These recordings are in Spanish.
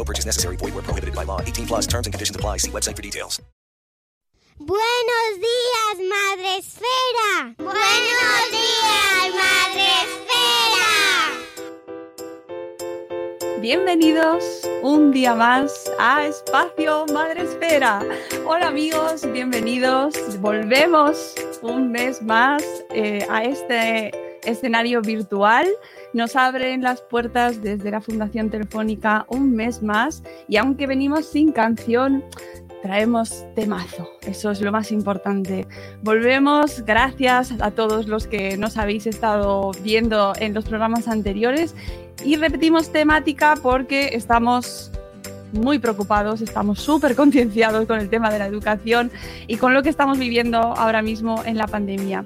No purchase necessary. Void where prohibited by law. 18 plus terms and conditions apply. See website for details. Buenos días, Madre Esfera. Buenos días, Madre Esfera. Bienvenidos un día más a Espacio Madre Esfera. Hola amigos, bienvenidos. Volvemos un mes más eh, a este escenario virtual. Nos abren las puertas desde la Fundación Telefónica un mes más y aunque venimos sin canción, traemos temazo. Eso es lo más importante. Volvemos, gracias a todos los que nos habéis estado viendo en los programas anteriores y repetimos temática porque estamos muy preocupados, estamos súper concienciados con el tema de la educación y con lo que estamos viviendo ahora mismo en la pandemia.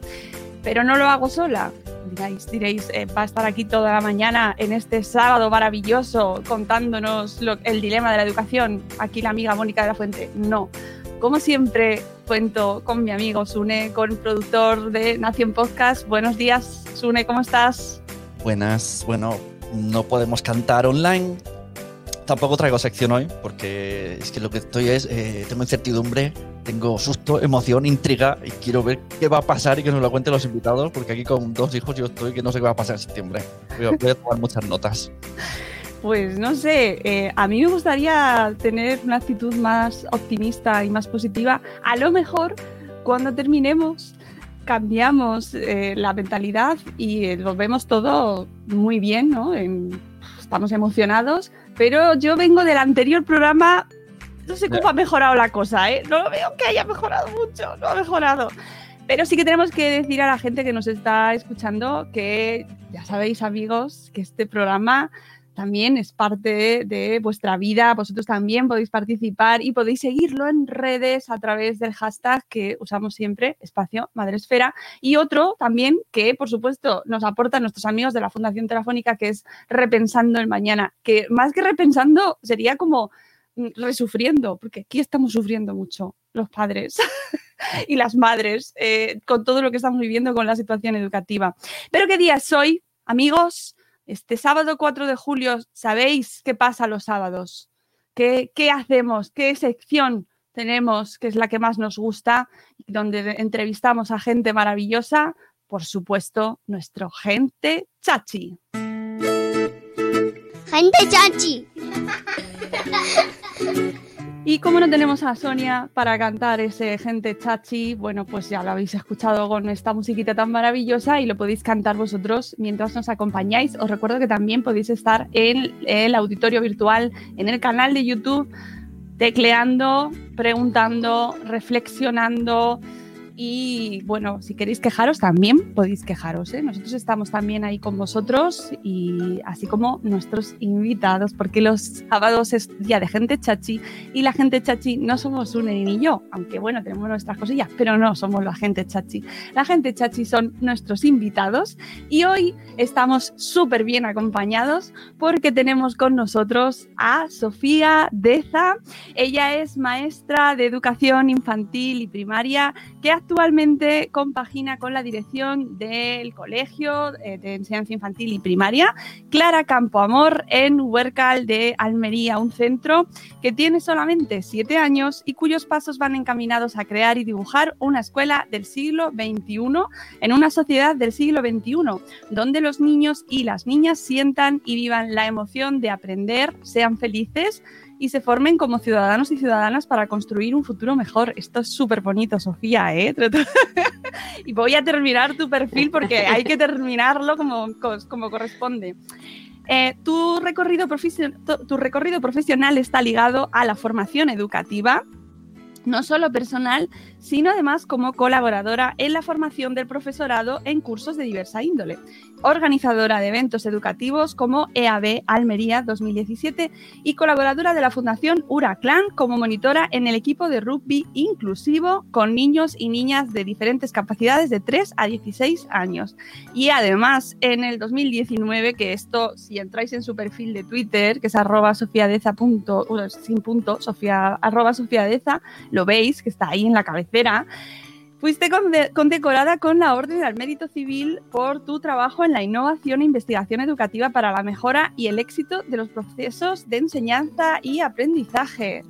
Pero no lo hago sola. Diréis, diréis eh, va a estar aquí toda la mañana en este sábado maravilloso contándonos el dilema de la educación. Aquí la amiga Mónica de la Fuente. No. Como siempre, cuento con mi amigo Sune, con el productor de Nación Podcast. Buenos días, Sune, ¿cómo estás? Buenas, bueno, no podemos cantar online. Tampoco traigo sección hoy, porque es que lo que estoy es, eh, tengo incertidumbre, tengo susto, emoción, intriga, y quiero ver qué va a pasar y que nos lo cuenten los invitados, porque aquí con dos hijos yo estoy que no sé qué va a pasar en septiembre. Voy a, tomar muchas notas. Pues no sé, eh, a mí me gustaría tener una actitud más optimista y más positiva. A lo mejor cuando terminemos cambiamos eh, la mentalidad y eh, lo vemos todo muy bien, ¿no? Estamos emocionados, pero yo vengo del anterior programa, no sé cómo ha mejorado la cosa, ¿eh? No lo veo que haya mejorado mucho, no ha mejorado. Pero sí que tenemos que decir a la gente que nos está escuchando que ya sabéis, amigos, que este programa también es parte de vuestra vida. Vosotros también podéis participar y podéis seguirlo en redes a través del hashtag que usamos siempre, espacio Madresfera. Y otro también que, por supuesto, nos aportan nuestros amigos de la Fundación Telefónica, que es Repensando el Mañana. Que más que repensando, sería como resufriendo, porque aquí estamos sufriendo mucho los padres y las madres eh, con todo lo que estamos viviendo con la situación educativa. Pero ¿qué día es hoy, amigos? Este sábado 4 de julio, ¿sabéis qué pasa los sábados? ¿Qué, qué hacemos? ¿Qué sección tenemos que es la que más nos gusta? Donde entrevistamos a gente maravillosa. Por supuesto, nuestro gente chachi. Gente chachi. Y como no tenemos a Sonia para cantar ese gente chachi, bueno, pues ya lo habéis escuchado con esta musiquita tan maravillosa y lo podéis cantar vosotros mientras nos acompañáis. Os recuerdo que también podéis estar en el auditorio virtual, en el canal de YouTube, tecleando, preguntando, reflexionando. Y bueno, si queréis quejaros, también podéis quejaros. ¿eh? Nosotros estamos también ahí con vosotros y así como nuestros invitados, porque los sábados es día de gente chachi y la gente chachi no somos un ni yo, aunque bueno, tenemos nuestras cosillas, pero no somos la gente chachi. La gente chachi son nuestros invitados y hoy estamos súper bien acompañados porque tenemos con nosotros a Sofía Deza. Ella es maestra de educación infantil y primaria que actualmente compagina con la dirección del Colegio eh, de Enseñanza Infantil y Primaria, Clara Campoamor, en Huércal de Almería, un centro que tiene solamente siete años y cuyos pasos van encaminados a crear y dibujar una escuela del siglo XXI en una sociedad del siglo XXI, donde los niños y las niñas sientan y vivan la emoción de aprender, sean felices y se formen como ciudadanos y ciudadanas para construir un futuro mejor. Esto es súper bonito, Sofía, ¿eh? y voy a terminar tu perfil porque hay que terminarlo como, como corresponde. Eh, tu, recorrido tu recorrido profesional está ligado a la formación educativa, no solo personal, sino además como colaboradora en la formación del profesorado en cursos de diversa índole, organizadora de eventos educativos como EAB Almería 2017 y colaboradora de la Fundación Uraclan como monitora en el equipo de rugby inclusivo con niños y niñas de diferentes capacidades de 3 a 16 años. Y además en el 2019, que esto si entráis en su perfil de Twitter, que es arroba sofiadeza sin punto, sofia, arroba sofiadeza, lo veis que está ahí en la cabeza Fuiste condecorada con la Orden al Mérito Civil por tu trabajo en la innovación e investigación educativa para la mejora y el éxito de los procesos de enseñanza y aprendizaje.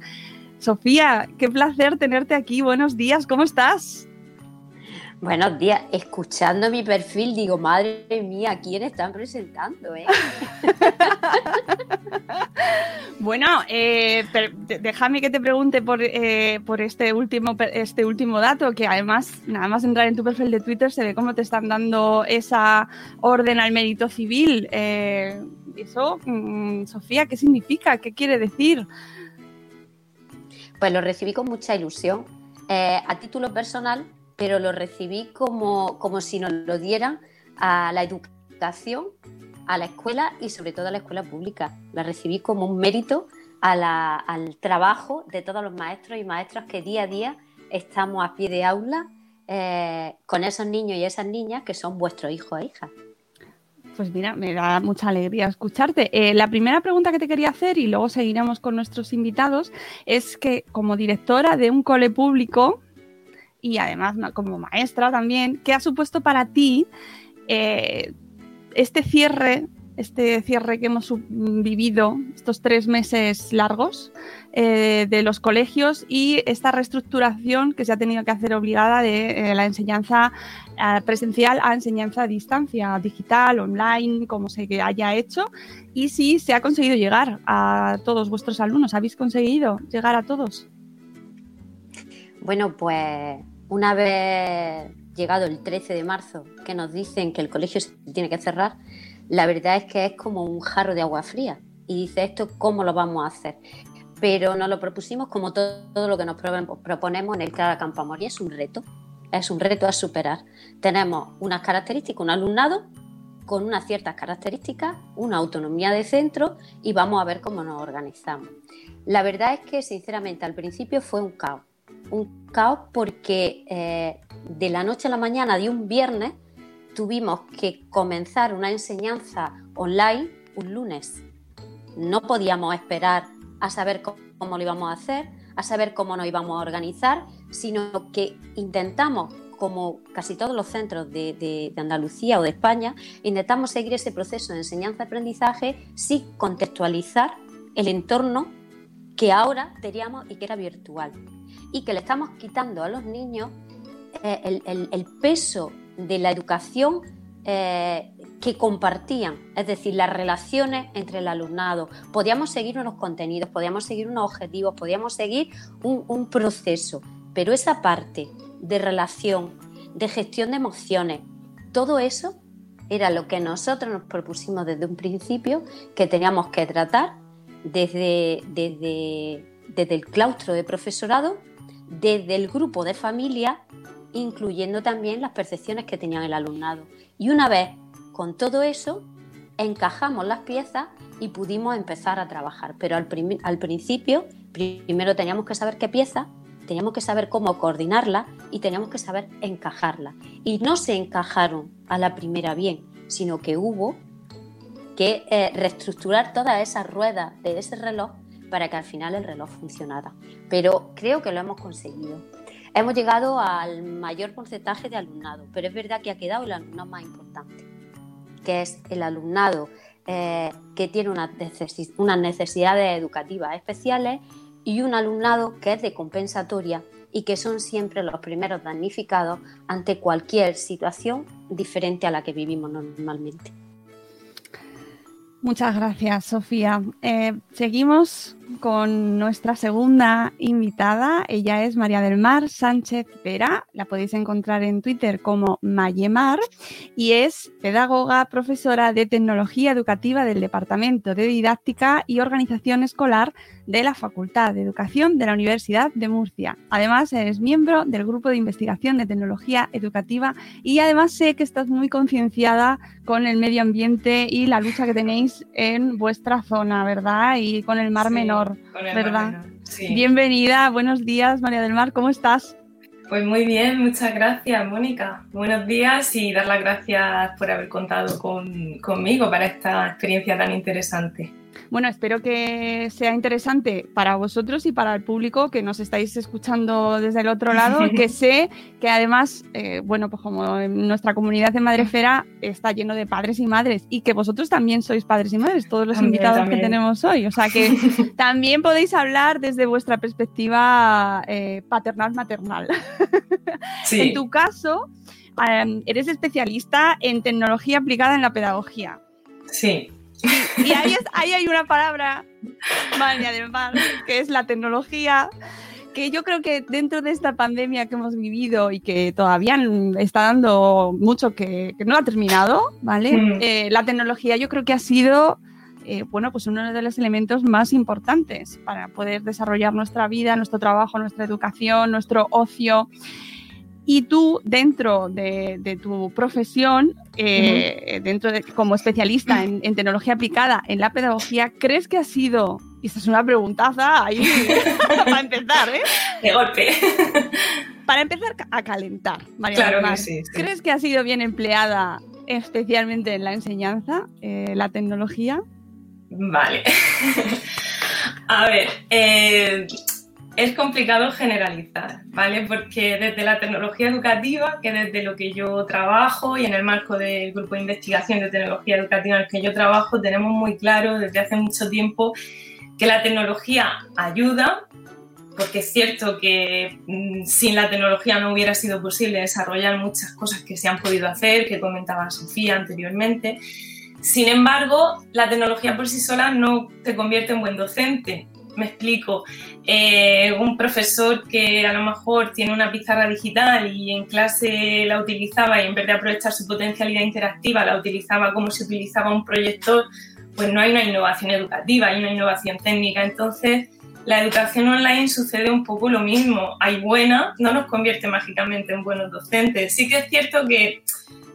Sofía, qué placer tenerte aquí. Buenos días, ¿cómo estás? Buenos días. Escuchando mi perfil, digo, madre mía, ¿quién están presentando? Eh? bueno, eh, déjame que te pregunte por, eh, por este, último, este último dato, que además, nada más entrar en tu perfil de Twitter, se ve cómo te están dando esa orden al mérito civil. eso, mm, Sofía, ¿qué significa? ¿Qué quiere decir? Pues lo recibí con mucha ilusión. a título personal, pero lo recibí como, como si nos lo dieran a la educación, a la escuela y sobre todo a la escuela pública. La recibí como un mérito al trabajo de todos los maestros y maestras que día a día estamos a pie de aula eh, con esos niños y esas niñas que son vuestros hijos e hijas. Pues mira, me da mucha alegría escucharte. Eh, la primera pregunta que te quería hacer, y luego seguiremos con nuestros invitados, es que como directora de un cole público, y además como maestra también, ¿qué ha supuesto para ti eh, este cierre, este cierre que hemos vivido estos tres meses largos eh, de los colegios y esta reestructuración que se ha tenido que hacer obligada de eh, la enseñanza presencial a enseñanza a distancia, digital, online, como se haya hecho, y si se ha conseguido llegar a todos vuestros alumnos, ¿habéis conseguido llegar a todos? Bueno, pues una vez llegado el 13 de marzo, que nos dicen que el colegio se tiene que cerrar, la verdad es que es como un jarro de agua fría. Y dice esto, ¿cómo lo vamos a hacer? Pero nos lo propusimos como todo, lo que nos proponemos en el Cada Campo Amor y es un reto, es un reto a superar. Tenemos unas características, un alumnado con unas ciertas características, una autonomía de centro y vamos a ver cómo nos organizamos. La verdad es que sinceramente al principio fue un caos un caos porque eh, de la noche a la mañana de un viernes tuvimos que comenzar una enseñanza online un lunes. No podíamos esperar a saber cómo, lo íbamos a hacer, a saber cómo nos íbamos a organizar, sino que intentamos, como casi todos los centros de, de Andalucía o de España, intentamos seguir ese proceso de enseñanza-aprendizaje sin contextualizar el entorno que ahora teníamos y que era virtual y que le estamos quitando a los niños eh, el, peso de la educación eh, que compartían, es decir, las relaciones entre el alumnado. Podíamos seguir unos contenidos, podíamos seguir unos objetivos, podíamos seguir un, un proceso, pero esa parte de relación, de gestión de emociones, todo eso era lo que nosotros nos propusimos desde un principio que teníamos que tratar desde, desde, desde el claustro de profesorado desde el grupo de familia, incluyendo también las percepciones que tenían el alumnado. Y una vez con todo eso, encajamos las piezas y pudimos empezar a trabajar. Pero al, principio, primero teníamos que saber qué pieza, teníamos que saber cómo coordinarla y teníamos que saber encajarla. Y no se encajaron a la primera bien, sino que hubo que eh, reestructurar todas esas ruedas de ese reloj para que al final el reloj funcionara. Pero creo que lo hemos conseguido. Hemos llegado al mayor porcentaje de alumnado, pero es verdad que ha quedado el alumnado más importante, que es el alumnado eh, que tiene unas, necesidades educativas especiales y un alumnado que es de compensatoria y que son siempre los primeros damnificados ante cualquier situación diferente a la que vivimos normalmente. Muchas gracias, Sofía. Eh, seguimos con nuestra segunda invitada. Ella es María del Mar Sánchez Vera. La podéis encontrar en Twitter como Mayemar y es pedagoga, profesora de tecnología educativa del Departamento de Didáctica y Organización Escolar de la Facultad de Educación de la Universidad de Murcia. Además, es miembro del Grupo de Investigación de Tecnología Educativa y además sé que estás muy concienciada con el medio ambiente y la lucha que tenéis en vuestra zona, ¿verdad? Y con el Mar Menor, ¿verdad? Bienvenida, buenos días, María del Mar, ¿cómo estás? Pues muy bien, muchas gracias, Mónica. Buenos días y dar las gracias por haber contado conmigo para esta experiencia tan interesante. Bueno, espero que sea interesante para vosotros y para el público que nos estáis escuchando desde el otro lado, que sé que además, eh, bueno, pues como en nuestra comunidad de Madrefera está lleno de padres y madres y que vosotros también sois padres y madres, todos los invitados que tenemos hoy. O sea que también podéis hablar desde vuestra perspectiva eh, paternal-maternal. en tu caso, em, eres especialista en tecnología aplicada en la pedagogía. Sí. Y ahí, hay una palabra, María del Mar, que es la tecnología, que yo creo que dentro de esta pandemia que hemos vivido y que todavía está dando mucho que, no ha terminado, ¿vale? Eh, la tecnología yo creo que ha sido, eh, bueno, pues uno de los elementos más importantes para poder desarrollar nuestra vida, nuestro trabajo, nuestra educación, nuestro ocio. Y tú, dentro de, tu profesión, eh, dentro de, como especialista en, tecnología aplicada en la pedagogía, ¿crees que ha sido, y esta es una preguntaza ahí para empezar, ¿eh? De golpe. Para empezar a calentar, María claro que sí, ¿crees que ha sido bien empleada especialmente en la enseñanza, eh, la tecnología? Vale. a ver, eh, es complicado generalizar, ¿vale? Porque desde la tecnología educativa, que desde lo que yo trabajo y en el marco del grupo de investigación de tecnología educativa en el que yo trabajo, tenemos muy claro desde hace mucho tiempo que la tecnología ayuda, porque es cierto que mm, sin la tecnología no hubiera sido posible desarrollar muchas cosas que se han podido hacer, que comentaba Sofía anteriormente. Sin embargo, la tecnología por sí sola no te convierte en buen docente, me explico, eh, un profesor que a lo mejor tiene una pizarra digital y en clase la utilizaba y en vez de aprovechar su potencialidad interactiva la utilizaba como si utilizaba un proyector, pues no hay una innovación educativa, hay una innovación técnica. Entonces, la educación online sucede un poco lo mismo. Hay buena, no nos convierte mágicamente en buenos docentes. Sí que es cierto que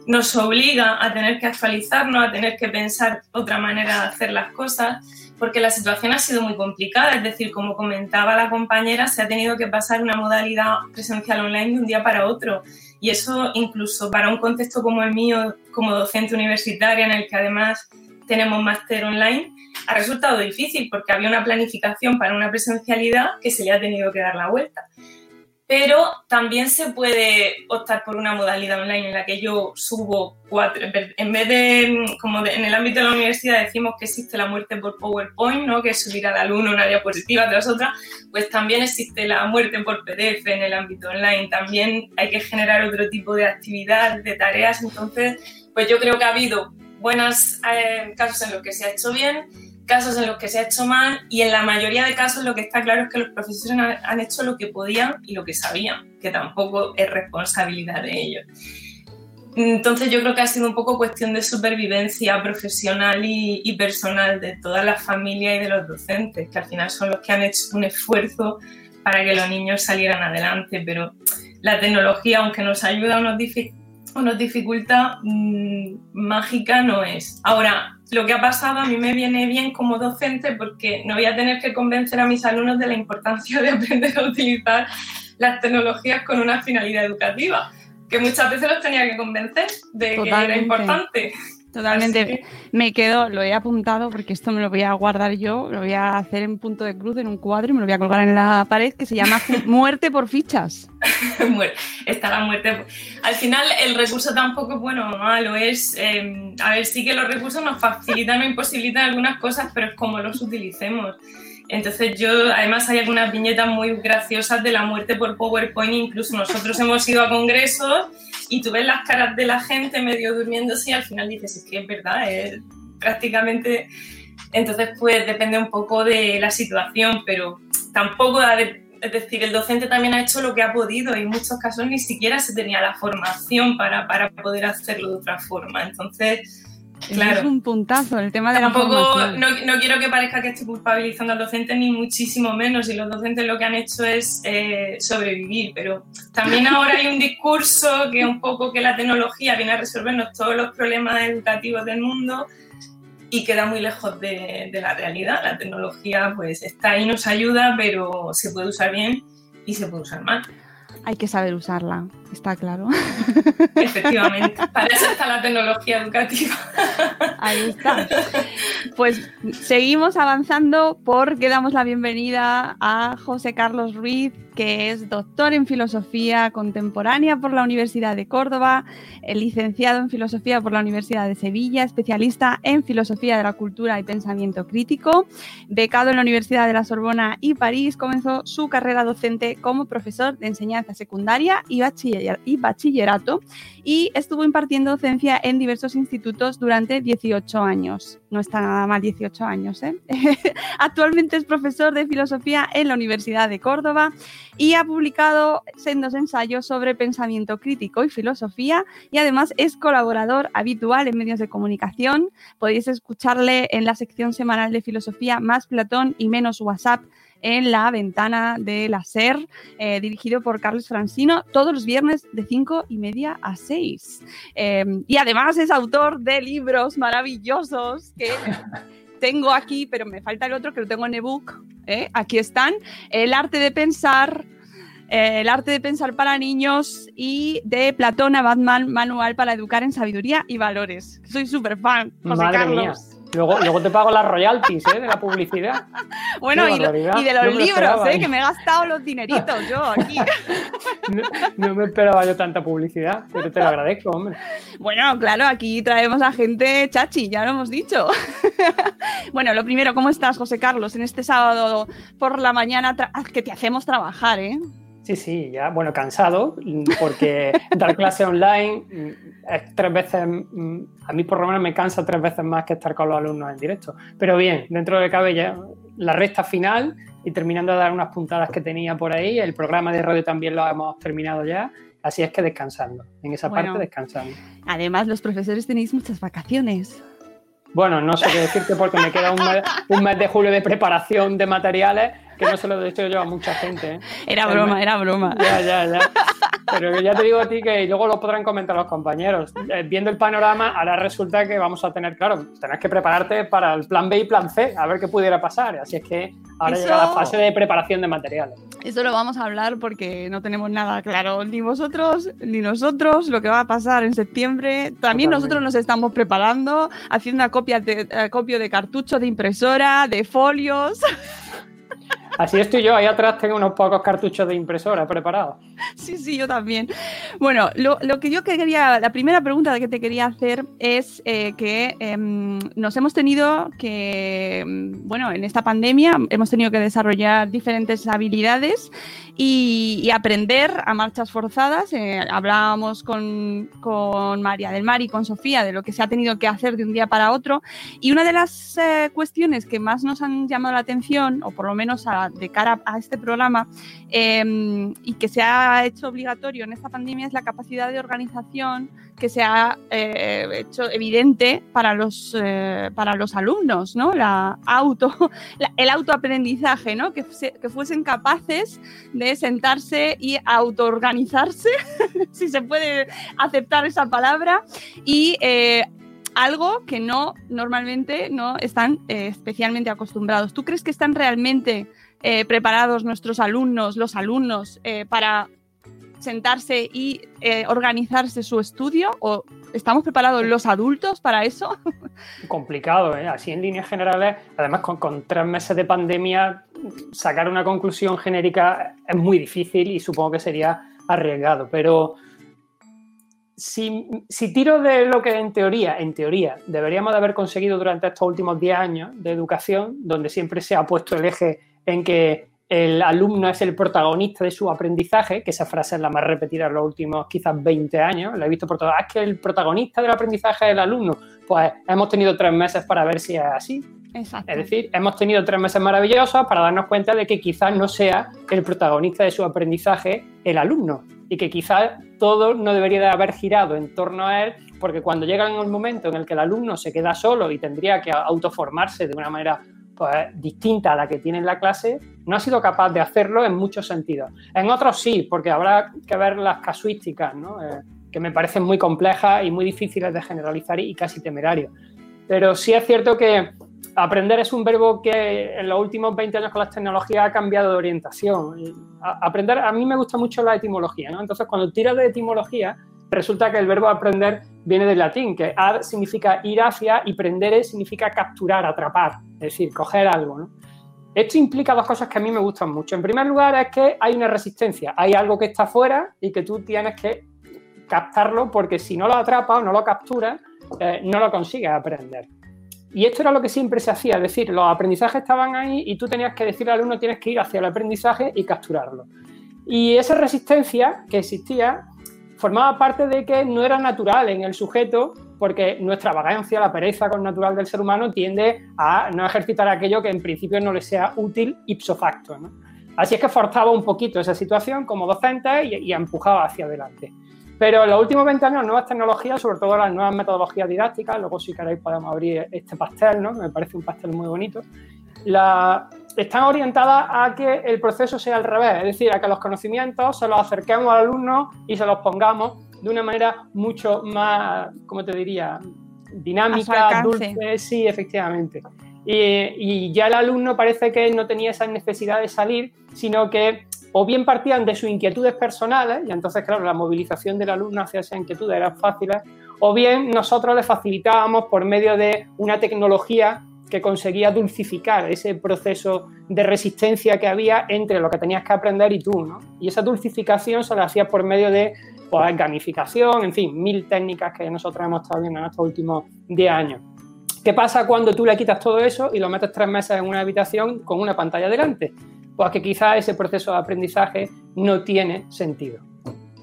nos obliga a tener que actualizarnos, a tener que pensar otra manera de hacer las cosas porque la situación ha sido muy complicada, es decir, como comentaba la compañera, se ha tenido que pasar una modalidad presencial online de un día para otro. Y eso incluso para un contexto como el mío, como docente universitaria, en el que además tenemos máster online, ha resultado difícil porque había una planificación para una presencialidad que se le ha tenido que dar la vuelta pero también se puede optar por una modalidad online en la que yo subo cuatro, en vez de, como en el ámbito de la universidad decimos que existe la muerte por PowerPoint, ¿no? que es subir al alumno una diapositiva tras otra, pues también existe la muerte por PDF en el ámbito online, también hay que generar otro tipo de actividad, de tareas, entonces, pues yo creo que ha habido buenos eh, casos en los que se ha hecho bien casos en los que se ha hecho mal y en la mayoría de casos lo que está claro es que los profesores han, hecho lo que podían y lo que sabían, que tampoco es responsabilidad de ellos. Entonces yo creo que ha sido un poco cuestión de supervivencia profesional y, personal de toda la familia y de los docentes, que al final son los que han hecho un esfuerzo para que los niños salieran adelante, pero la tecnología, aunque nos ayuda o nos, dificulta, mm, mágica no es. Ahora, lo que ha pasado a mí me viene bien como docente porque no voy a tener que convencer a mis alumnos de la importancia de aprender a utilizar las tecnologías con una finalidad educativa, que muchas veces los tenía que convencer de que era importante. Totalmente. Me quedo, lo he apuntado porque esto me lo voy a guardar yo, lo voy a hacer en punto de cruz en un cuadro y me lo voy a colgar en la pared que se llama Muerte por fichas. Está la muerte. Al final el recurso tampoco es bueno o malo, es, em, a ver, sí que los recursos nos facilitan o imposibilitan algunas cosas, pero es como los utilicemos. Entonces yo, además hay algunas viñetas muy graciosas de la muerte por PowerPoint, incluso nosotros hemos ido a congresos y tú ves las caras de la gente medio durmiéndose y al final dices, es que es verdad, es prácticamente Entonces, pues depende un poco de la situación, pero tampoco es decir, el docente también ha hecho lo que ha podido. Y en muchos casos ni siquiera se tenía la formación para, para poder hacerlo de otra forma. Entonces, Claro. Es un puntazo el tema de Tampoco, la no, no quiero que parezca que estoy culpabilizando al docente, ni muchísimo menos. Y los docentes lo que han hecho es eh, sobrevivir. Pero también ahora hay un discurso que un poco que la tecnología viene a resolvernos todos los problemas educativos del mundo y queda muy lejos de, de la realidad. La tecnología pues está ahí, nos ayuda, pero se puede usar bien y se puede usar mal. Hay que saber usarla, está claro. Efectivamente, para eso está la tecnología educativa. Ahí está. Pues seguimos avanzando porque damos la bienvenida a José Carlos Ruiz, que es doctor en filosofía contemporánea por la Universidad de Córdoba, licenciado en filosofía por la Universidad de Sevilla, especialista en filosofía de la cultura y pensamiento crítico, becado en la Universidad de la Sorbona y París, comenzó su carrera docente como profesor de enseñanza secundaria y, bachiller y bachillerato y estuvo impartiendo docencia en diversos institutos durante 18 años. No está nada mal 18 años. ¿eh? Actualmente es profesor de filosofía en la Universidad de Córdoba y ha publicado sendos ensayos sobre pensamiento crítico y filosofía y además es colaborador habitual en medios de comunicación. Podéis escucharle en la sección semanal de filosofía Más Platón y Menos WhatsApp en la ventana de la SER, eh, dirigido por Carlos Francino, todos los viernes de 5 y media a 6. Eh, y además es autor de libros maravillosos que tengo aquí, pero me falta el otro que lo tengo en ebook. ¿eh? Aquí están. El arte de pensar. eh, el arte de pensar para niños y de Platón a Batman, manual para educar en sabiduría y valores. Soy súper fan, José Madre Carlos. mía. Luego, luego te pago las royalties ¿eh? de la publicidad. Bueno, y, lo- barbaridad. y de los libros, ¿eh? que me he gastado los dineritos yo aquí. No, no me esperaba yo tanta publicidad, pero te lo agradezco, hombre. Bueno, claro, aquí traemos a gente chachi, ya lo hemos dicho. bueno, lo primero, ¿cómo estás, José Carlos, en este sábado por la mañana ah, que te hacemos trabajar, eh? Sí, sí, ya, bueno, cansado, porque dar clase online mm, es tres veces, mm, a mí por lo menos me cansa tres veces más que estar con los alumnos en directo. Pero bien, dentro de cabe ya la recta final y terminando de dar unas puntadas que tenía por ahí, el programa de radio también lo hemos terminado ya, así es que descansando, en esa Bueno. parte descansando. Además, los profesores tenéis muchas vacaciones. Bueno, no sé qué decirte porque me queda un mes, un mes de julio de preparación de materiales que no se lo dicho yo a mucha gente. ¿eh? Era broma, era broma. Ya, ya, ya. Pero ya te digo a ti que luego lo podrán comentar los compañeros. Eh, Viendo el panorama, ahora resulta que vamos a tener, claro, tenés que prepararte para el plan B y plan C, a ver qué pudiera pasar. Así es que ahora Eso- llega la fase de preparación de materiales. Eso lo vamos a hablar porque no tenemos nada claro, ni vosotros ni nosotros, lo que va a pasar en septiembre. También Totalmente. nosotros nos estamos preparando, haciendo acopio de, acopio de cartuchos de impresora, de folios. Así estoy yo, ahí atrás tengo unos pocos cartuchos de impresora preparados. Sí, sí, yo también. Bueno, lo, que yo quería, la primera pregunta que te quería hacer es eh, que em, nos hemos tenido que, em, bueno, en esta pandemia hemos tenido que desarrollar diferentes habilidades y, y aprender a marchas forzadas. Eh, hablábamos con, con María del Mar y con Sofía de lo que se ha tenido que hacer de un día para otro. Y una de las eh, cuestiones que más nos han llamado la atención, o por lo menos a- de cara a este programa, eh, y que se ha hecho obligatorio en esta pandemia es la capacidad de organización que se ha eh, hecho evidente para los, eh, para los alumnos, ¿no? La auto, el autoaprendizaje, ¿no? Que, que fuesen capaces de sentarse y autoorganizarse, si se puede aceptar esa palabra, y eh, algo que no normalmente no están especialmente acostumbrados. ¿Tú crees que están realmente preparados nuestros alumnos, los alumnos, para sentarse y eh, organizarse su estudio? ¿O estamos preparados los adultos para eso? complicado, ¿eh? Así en líneas generales, además con, con tres meses de pandemia, sacar una conclusión genérica es muy difícil y supongo que sería arriesgado. Pero si, si tiro de lo que en teoría, en teoría, deberíamos de haber conseguido durante estos últimos 10 años de educación, donde siempre se ha puesto el eje en que el alumno es el protagonista de su aprendizaje, que esa frase es la más repetida en los últimos quizás 20 años, la he visto por todas, "Ah, es que el protagonista del aprendizaje es el alumno. Pues hemos tenido tres meses para ver si es así. Exacto. Es decir, hemos tenido tres meses maravillosos para darnos cuenta de que quizás no sea el protagonista de su aprendizaje el alumno y que quizás todo no debería de haber girado en torno a él, porque cuando llega el momento en el que el alumno se queda solo y tendría que autoformarse de una manera pues, distinta a la que tiene en la clase, no ha sido capaz de hacerlo en muchos sentidos. En otros sí, porque habrá que ver las casuísticas. Eh, que me parecen muy complejas y muy difíciles de generalizar y casi temerarios. Pero sí es cierto que aprender es un verbo que en los últimos 20 años con las tecnologías ha cambiado de orientación. aprender, a mí me gusta mucho la etimología, ¿no? Entonces, cuando tiras de etimología, resulta que el verbo aprender viene del latín, que ad significa ir hacia y prendere significa capturar, atrapar, es decir, coger algo. Esto implica dos cosas que a mí me gustan mucho. En primer lugar, es que hay una resistencia, hay algo que está fuera y que tú tienes que captarlo porque si no lo atrapas o no lo capturas, eh, no lo consigues aprender. Y esto era lo que siempre se hacía, es decir, los aprendizajes estaban ahí y tú tenías que decirle al alumno tienes que ir hacia el aprendizaje y capturarlo. Y esa resistencia que existía formaba parte de que no era natural en el sujeto porque nuestra vagancia, la pereza con natural del ser humano tiende a no ejercitar aquello que en principio no le sea útil ipso facto. Así es que forzaba un poquito esa situación como docente y, empujaba hacia adelante. Pero en los últimos 20 años, nuevas tecnologías, sobre todo las nuevas metodologías didácticas, luego si queréis podemos abrir este pastel, ¿no? me parece un pastel muy bonito, la, están orientadas a que el proceso sea al revés, es decir, a que los conocimientos se los acerquemos al alumno y se los pongamos de una manera mucho más, ¿cómo te diría? Dinámica, dulce, sí, efectivamente. Y, y ya el alumno parece que no tenía esa necesidad de salir, sino que o bien partían de sus inquietudes personales, y entonces, claro, la movilización del alumno hacia esa inquietud era fácil, o bien nosotros le facilitábamos por medio de una tecnología que conseguía dulcificar ese proceso de resistencia que había entre lo que tenías que aprender y tú, ¿no? Y esa dulcificación se la hacía por medio de pues, gamificación, en fin, mil técnicas que nosotros hemos estado viendo en estos últimos 10 años. ¿Qué pasa cuando tú le quitas todo eso y lo metes tres meses en una habitación con una pantalla delante? pues que quizá ese proceso de aprendizaje no tiene sentido.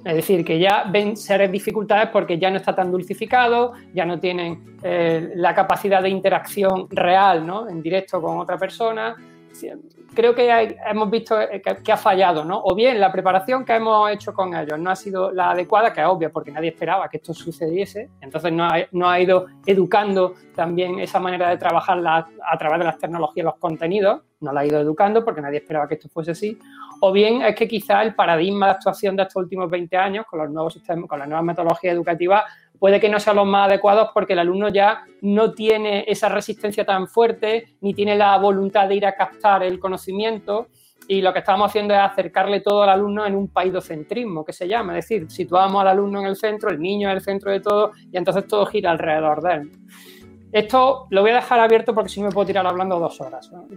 Es decir, que ya ven ser dificultades porque ya no está tan dulcificado, ya no tienen eh, la capacidad de interacción real, ¿no? En directo con otra persona, creo que hemos visto eh, que, ha fallado, ¿no? O bien la preparación que hemos hecho con ellos no ha sido la adecuada, que es obvia porque nadie esperaba que esto sucediese, entonces no ha, ido educando también esa manera de trabajar a través de las tecnologías, los contenidos, no la ha ido educando porque nadie esperaba que esto fuese así, o bien es que quizá el paradigma de actuación de estos últimos 20 años con los nuevos sistemas, con las nuevas metodologías educativas puede que no sean los más adecuados porque el alumno ya no tiene esa resistencia tan fuerte ni tiene la voluntad de ir a captar el conocimiento y lo que estamos haciendo es acercarle todo al alumno en un paidocentrismo, que se llama, es decir, situamos al alumno en el centro, el niño en el centro de todo y entonces todo gira alrededor de él. Esto lo voy a dejar abierto porque si no me puedo tirar hablando dos horas. ¿no?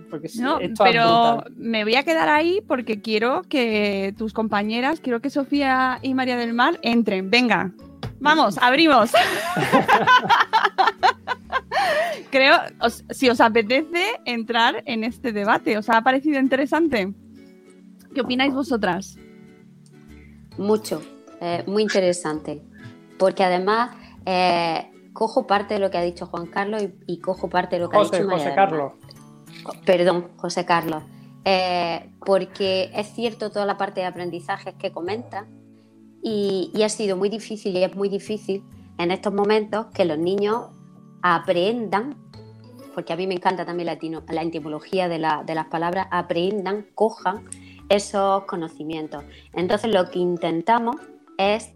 pero me voy a quedar ahí porque quiero que tus compañeras, quiero que Sofía y María del Mar entren. Venga, Vamos, abrimos. Creo, si os apetece entrar en este debate, ¿os ha parecido interesante? ¿Qué opináis vosotras? Mucho, eh, muy interesante, porque además eh, cojo parte de lo que ha dicho Juan Carlos y, cojo parte de lo que ha dicho María José Carlos. Perdón, José Carlos. Eh, porque es cierto toda la parte de aprendizajes que comenta, y, ha sido muy difícil y es muy difícil en estos momentos que los niños aprendan, porque a mí me encanta también la, la etimología de, las palabras, aprendan, cojan esos conocimientos. Entonces lo que intentamos es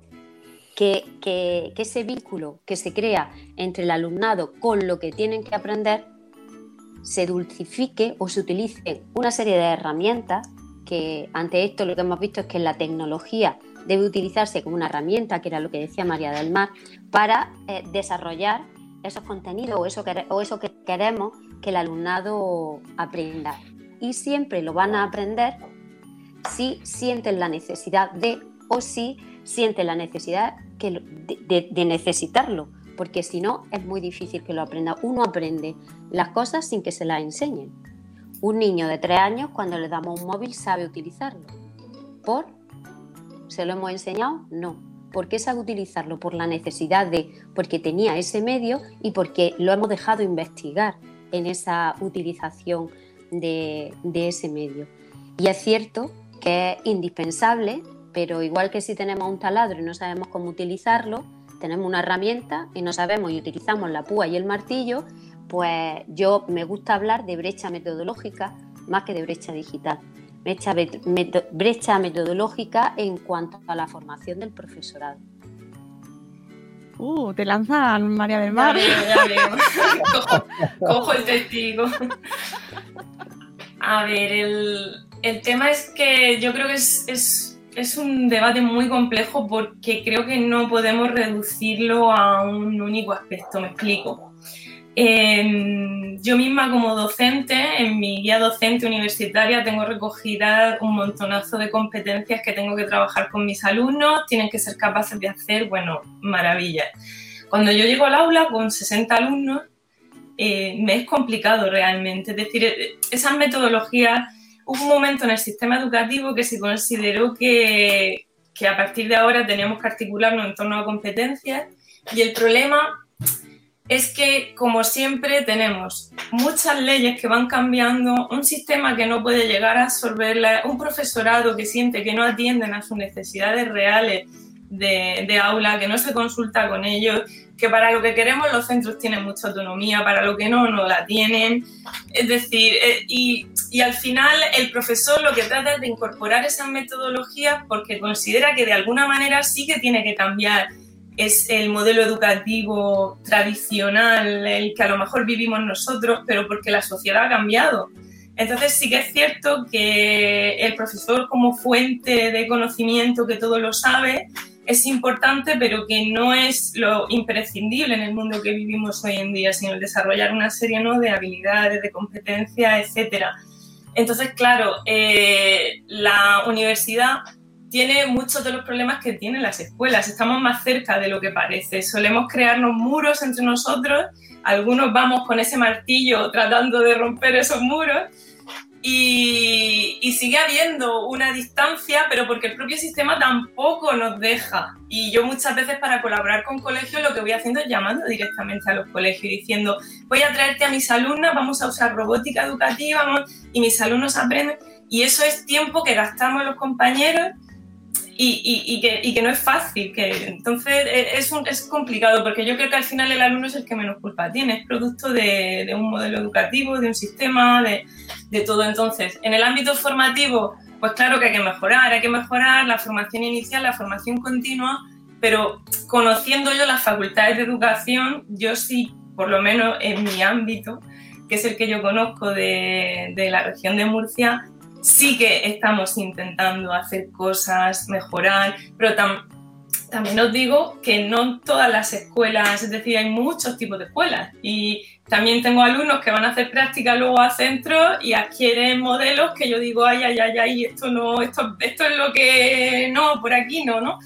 que, ese vínculo que se crea entre el alumnado con lo que tienen que aprender se dulcifique o se utilice una serie de herramientas que ante esto lo que hemos visto es que la tecnología debe utilizarse como una herramienta, que era lo que decía María del Mar, para eh, desarrollar esos contenidos o eso, que, o eso que queremos que el alumnado aprenda. Y siempre lo van a aprender si sienten la necesidad de o si sienten la necesidad de, de necesitarlo, porque si no es muy difícil que lo aprenda. Uno aprende las cosas sin que se las enseñen. Un niño de tres años, cuando le damos un móvil, sabe utilizarlo. ¿Por? ¿Se lo hemos enseñado? No. ¿Por qué sabe utilizarlo? Por la necesidad de, porque tenía ese medio y porque lo hemos dejado investigar. en esa utilización de, de ese medio. Y es cierto que es indispensable, pero igual que si tenemos un taladro y no sabemos cómo utilizarlo, tenemos una herramienta y no sabemos y utilizamos la púa y el martillo, pues yo me gusta hablar de brecha metodológica más que de brecha digital. Brecha, meto- brecha metodológica en cuanto a la formación del profesorado. Uh, te lanzan María del Mar. Ya veo, ya veo. cojo, cojo el testigo. A ver, el, el tema es que yo creo que es, es- es un debate muy complejo porque creo que no podemos reducirlo a un único aspecto, me explico. Em, yo misma como docente, en mi guía docente universitaria tengo recogida un montonazo de competencias que tengo que trabajar con mis alumnos, tienen que ser capaces de hacer, bueno, maravillas. Cuando yo llego al aula con 60 alumnos, eh, me es complicado realmente. Es decir, eh, esas metodologías, hubo un momento en el sistema educativo que se consideró que, que a partir de ahora teníamos que articularnos en torno a competencias y el problema es que, como siempre, tenemos muchas leyes que van cambiando, un sistema que no puede llegar a absorberla, un profesorado que siente que no atienden a sus necesidades reales de, aula, que no se consulta con ellos, que para lo que queremos los centros tienen mucha autonomía, para lo que no, no la tienen. Es decir, eh, y, y al final el profesor lo que trata es de incorporar esas metodologías porque considera que de alguna manera sí que tiene que cambiar es el modelo educativo tradicional, el que a lo mejor vivimos nosotros, pero porque la sociedad ha cambiado. Entonces sí que es cierto que el profesor como fuente de conocimiento que todo lo sabe es importante, pero que no es lo imprescindible en el mundo que vivimos hoy en día, sino el desarrollar una serie ¿no? de habilidades, de competencias, etcétera. Entonces, claro, eh, la universidad tiene muchos de los problemas que tienen las escuelas. Estamos más cerca de lo que parece. Solemos crearnos muros entre nosotros. Algunos vamos con ese martillo tratando de romper esos muros. Y, y sigue habiendo una distancia, pero porque el propio sistema tampoco nos deja. Y yo muchas veces para colaborar con colegios lo que voy haciendo es llamando directamente a los colegios y diciendo, voy a traerte a mis alumnas, vamos a usar robótica educativa y mis alumnos aprenden. Y eso es tiempo que gastamos los compañeros y, y- que, no es fácil. Que, entonces eh, es, un- es complicado porque yo creo que al final el alumno es el que menos culpa tiene, es producto de, un modelo educativo, de un sistema, de, todo. Entonces, en el ámbito formativo, pues claro que hay que mejorar, hay que mejorar la formación inicial, la formación continua, pero conociendo yo las facultades de educación, yo sí, por lo menos en mi ámbito, que es el que yo conozco de la región de Murcia, sí que estamos intentando hacer cosas, mejorar, pero tam- también os digo que no todas las escuelas, es decir, hay muchos tipos de escuelas y también tengo alumnos que van a hacer práctica luego a centros y adquieren modelos que yo digo, ay, ay, ay, ay, esto no, esto, esto es lo que no, por aquí no, ¿no?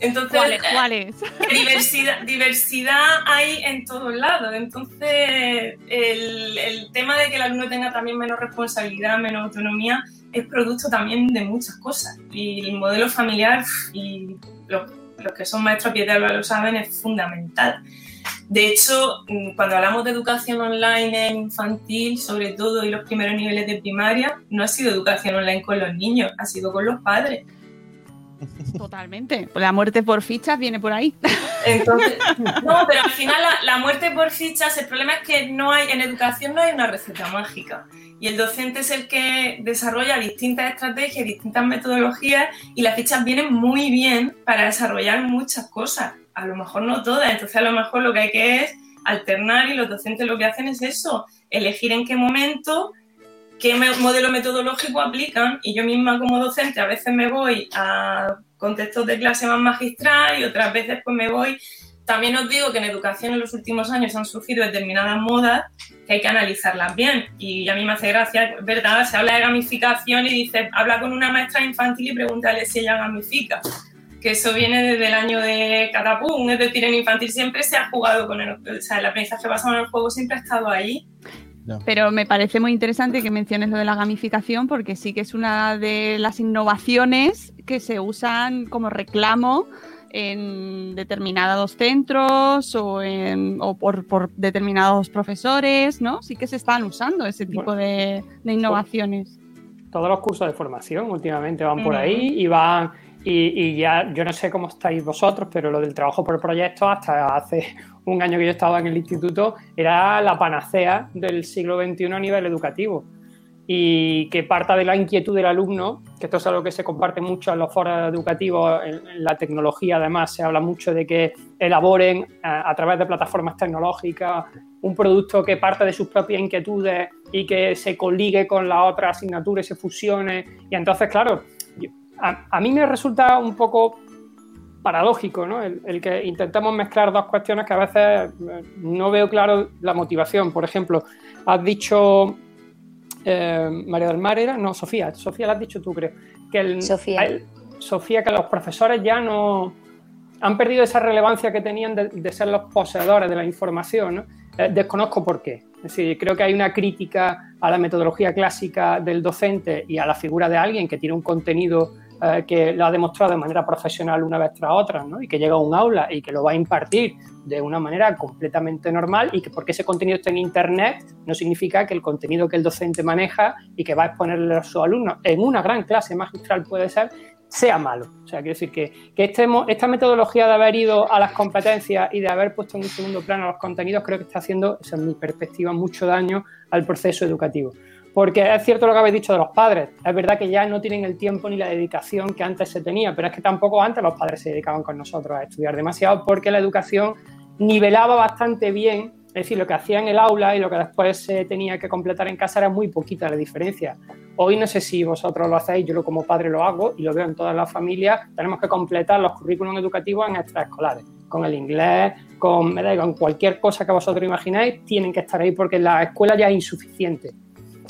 Entonces, ¿Cuáles? ¿Cuáles? diversidad, diversidad hay en todos lados. Entonces, el, el tema de que el alumno tenga también menos responsabilidad, menos autonomía, es producto también de muchas cosas. Y el modelo familiar, y los, los que son maestros pie de lo saben, es fundamental. De hecho, cuando hablamos de educación online en infantil, sobre todo y los primeros niveles de primaria, no ha sido educación online con los niños, ha sido con los padres. Totalmente. La muerte por fichas viene por ahí. Entonces, no, pero al final la, la muerte por fichas, el problema es que no hay, en educación no hay una receta mágica. Y el docente es el que desarrolla distintas estrategias, distintas metodologías, y las fichas vienen muy bien para desarrollar muchas cosas. A lo mejor no todas, entonces a lo mejor lo que hay que es alternar y los docentes lo que hacen es eso, elegir en qué momento qué modelo metodológico aplican y yo misma como docente a veces me voy a contextos de clase más magistral y otras veces pues me voy. También os digo que en educación en los últimos años han surgido determinadas modas que hay que analizarlas bien y a mí me hace gracia, verdad, se habla de gamificación y dice, habla con una maestra infantil y pregúntale si ella gamifica que eso viene desde el año de Catapum, es decir, en infantil siempre se ha jugado con el, o sea, el aprendizaje basado en el juego siempre ha estado ahí Pero me parece muy interesante que menciones lo de la gamificación porque sí que es una de las innovaciones que se usan como reclamo en determinados centros o, en, o por, por, determinados profesores, ¿no? Sí que se están usando ese tipo bueno, de, de, innovaciones. Todos los cursos de formación últimamente van por ahí y van y, y, ya, yo no sé cómo estáis vosotros, pero lo del trabajo por proyectos, hasta hace un año que yo estaba en el instituto, era la panacea del siglo XXI a nivel educativo. Y que parta de la inquietud del alumno, que esto es algo que se comparte mucho en los foros educativos, en, en la tecnología además se habla mucho de que elaboren a, a través de plataformas tecnológicas un producto que parte de sus propias inquietudes y que se coligue con la otra asignatura y se fusione. Y entonces, claro, a, a, mí me resulta un poco paradójico ¿no? el, el, que intentemos mezclar dos cuestiones que a veces no veo claro la motivación. Por ejemplo, has dicho, eh, María del Mar era, no, Sofía, Sofía lo has dicho tú, creo, que el, Sofía. El, Sofía, que los profesores ya no han perdido esa relevancia que tenían de, de ser los poseedores de la información. ¿no? Eh, desconozco por qué. Es decir, creo que hay una crítica a la metodología clásica del docente y a la figura de alguien que tiene un contenido eh, que lo ha demostrado de manera profesional una vez tras otra, ¿no? y que llega a un aula y que lo va a impartir de una manera completamente normal y que porque ese contenido está en Internet no significa que el contenido que el docente maneja y que va a exponerle a sus alumnos en una gran clase magistral puede ser, sea malo. O sea, quiero decir que, que este, esta metodología de haber ido a las competencias y de haber puesto en un segundo plano los contenidos creo que está haciendo, esa es mi perspectiva, mucho daño al proceso educativo. Porque es cierto lo que habéis dicho de los padres. Es verdad que ya no tienen el tiempo ni la dedicación que antes se tenía, pero es que tampoco antes los padres se dedicaban con nosotros a estudiar demasiado porque la educación nivelaba bastante bien. Es decir, lo que hacía en el aula y lo que después se tenía que completar en casa era muy poquita la diferencia. Hoy no sé si vosotros lo hacéis, yo como padre lo hago y lo veo en todas las familias. Tenemos que completar los currículums educativos en extraescolares, con el inglés, con, con cualquier cosa que vosotros imagináis, tienen que estar ahí porque la escuela ya es insuficiente.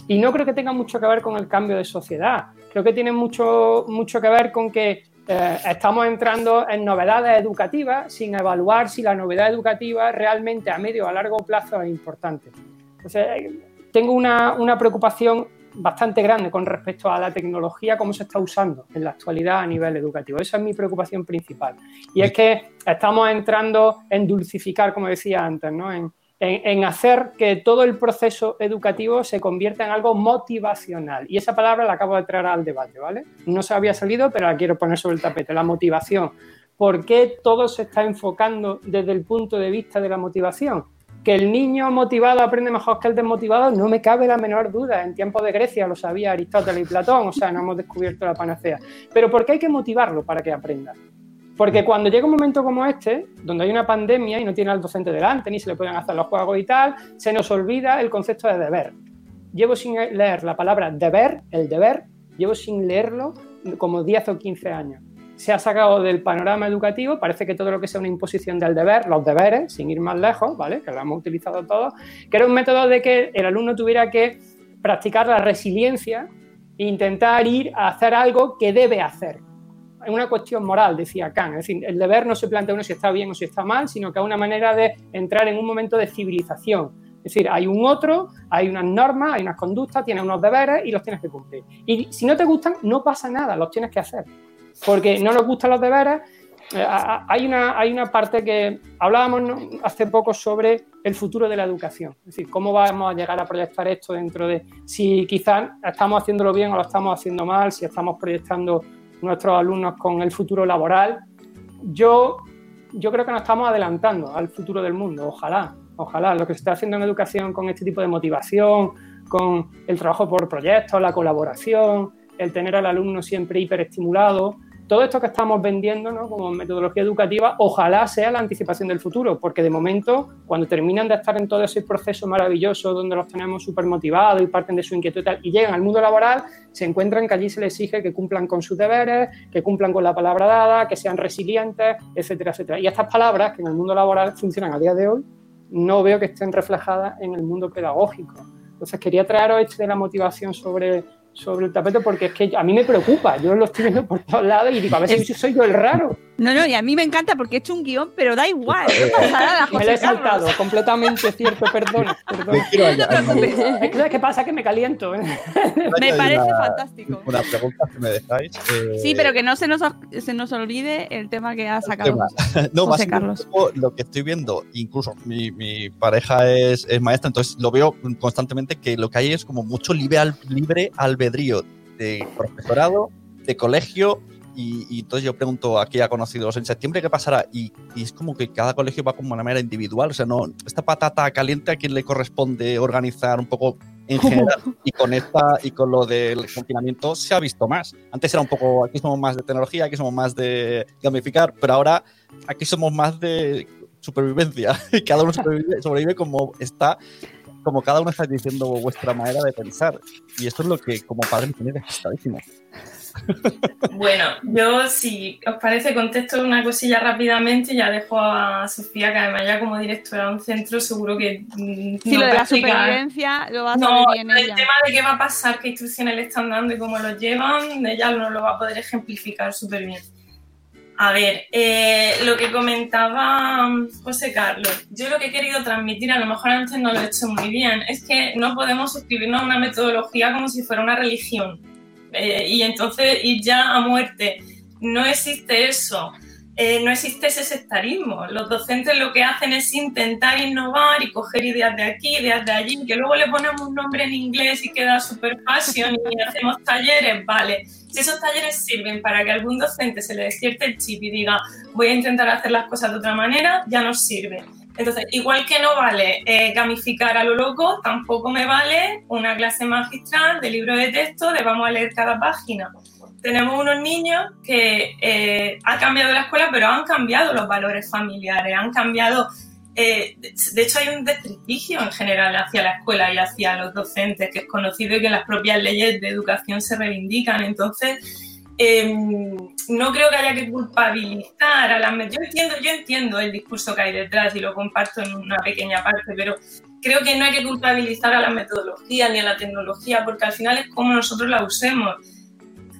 Y no creo que tenga mucho que ver con el cambio de sociedad. Creo que tiene mucho, mucho que ver con que eh, estamos entrando en novedades educativas sin evaluar si la novedad educativa realmente a medio o a largo plazo es importante. Entonces, tengo una, una preocupación bastante grande con respecto a la tecnología, cómo se está usando en la actualidad a nivel educativo. Esa es mi preocupación principal. Y es que estamos entrando en dulcificar, como decía antes, ¿no? en, en, hacer que todo el proceso educativo se convierta en algo motivacional. Y esa palabra la acabo de traer al debate, ¿vale? No se había salido, pero la quiero poner sobre el tapete, la motivación. ¿Por qué todo se está enfocando desde el punto de vista de la motivación? Que el niño motivado aprende mejor que el desmotivado, no me cabe la menor duda. En tiempos de Grecia lo sabía Aristóteles y Platón, o sea, no hemos descubierto la panacea. Pero ¿por qué hay que motivarlo para que aprenda? Porque cuando llega un momento como este, donde hay una pandemia y no tiene al docente delante, ni se le pueden hacer los juegos y tal, se nos olvida el concepto de deber. Llevo sin leer la palabra deber, el deber, llevo sin leerlo como 10 o 15 años. Se ha sacado del panorama educativo, parece que todo lo que sea una imposición del deber, los deberes, sin ir más lejos, ¿vale? Que lo hemos utilizado todos, que era un método de que el alumno tuviera que practicar la resiliencia e intentar ir a hacer algo que debe hacer, una cuestión moral, decía Kant. Es decir, el deber no se plantea uno si está bien o si está mal, sino que es una manera de entrar en un momento de civilización. Es decir, hay un otro, hay unas normas, hay unas conductas, tienes unos deberes y los tienes que cumplir. Y si no te gustan, no pasa nada, los tienes que hacer. Porque no nos gustan los deberes. Eh, hay, una, hay una parte que hablábamos hace poco sobre el futuro de la educación. Es decir, cómo vamos a llegar a proyectar esto dentro de si quizás estamos haciéndolo bien o lo estamos haciendo mal, si estamos proyectando nuestros alumnos con el futuro laboral. Yo, yo creo que nos estamos adelantando al futuro del mundo, ojalá, ojalá. Lo que se está haciendo en educación con este tipo de motivación, con el trabajo por proyectos, la colaboración, el tener al alumno siempre hiperestimulado, todo esto que estamos vendiendo ¿no? como metodología educativa, ojalá sea la anticipación del futuro, porque de momento, cuando terminan de estar en todo ese proceso maravilloso donde los tenemos súper motivados y parten de su inquietud y, tal, y llegan al mundo laboral, se encuentran que allí se les exige que cumplan con sus deberes, que cumplan con la palabra dada, que sean resilientes, etcétera, etcétera. Y estas palabras que en el mundo laboral funcionan a día de hoy, no veo que estén reflejadas en el mundo pedagógico. Entonces quería traeros este de la motivación sobre sobre el tapete porque es que a mí me preocupa, yo lo estoy viendo por todos lados y digo, a ver si soy yo el raro. No, no, y a mí me encanta porque he hecho un guion, pero da igual. ¿qué pasará a Me lo he saltado, completamente cierto, perdón. perdón. ¿Qué pasa? Que me caliento. ¿eh? Me parece una- fantástico. Una pregunta que me dejáis. eh, Sí, pero que no se nos, se nos olvide el tema que ha sacado no, José más Carlos. lo que estoy viendo, incluso mi, mi pareja es, es maestra, entonces lo veo constantemente que lo que hay es como mucho libre, al- libre albedrío de profesorado, de colegio. Y, y entonces yo pregunto a qué ha conocido en septiembre qué pasará y, y es como que cada colegio va como de una manera individual o sea no esta patata caliente a quién le corresponde organizar un poco en general y con esta y con lo del confinamiento se ha visto más. Antes era un poco aquí somos más de tecnología aquí somos más de gamificar pero ahora aquí somos más de supervivencia. Cada uno sobrevive, sobrevive como está como cada uno está diciendo vuestra manera de pensar. Y esto es lo que como padre me tiene despistadísimo Bueno, yo si os parece contesto una cosilla rápidamente y ya dejo a Sofía, que además ya como directora de un centro seguro que... mm, Sí, nos lo de la supervivencia lo va a No, bien el ella. tema de qué va a pasar, qué instrucciones le están dando y cómo los llevan, ella no lo va a poder ejemplificar súper bien. A ver, eh, lo que comentaba José Carlos, yo lo que he querido transmitir, a lo mejor antes no lo he hecho muy bien, es que no podemos suscribirnos a una metodología como si fuera una religión eh, y entonces ir ya a muerte. No existe eso. Eh, no existe ese sectarismo. Los docentes lo que hacen es intentar innovar y coger ideas de aquí, ideas de allí, que luego le ponemos un nombre en inglés y queda super fashion y hacemos talleres, vale. Si esos talleres sirven para que algún docente se le despierte el chip y diga voy a intentar hacer las cosas de otra manera, ya nos sirve. Entonces, igual que no vale eh, gamificar a lo loco, tampoco me vale una clase magistral de libro de texto de vamos a leer cada página tenemos unos niños que eh, ha cambiado la escuela, pero han cambiado los valores familiares, han cambiado. eh, de hecho, hay un desprestigio en general hacia la escuela y hacia los docentes, que es conocido y que las propias leyes de educación se reivindican. Entonces, eh, no creo que haya que culpabilizar a las. Yo entiendo, yo entiendo el discurso que hay detrás y lo comparto en una pequeña parte, pero creo que no hay que culpabilizar a la metodología ni a la tecnología, porque al final es como nosotros la usemos.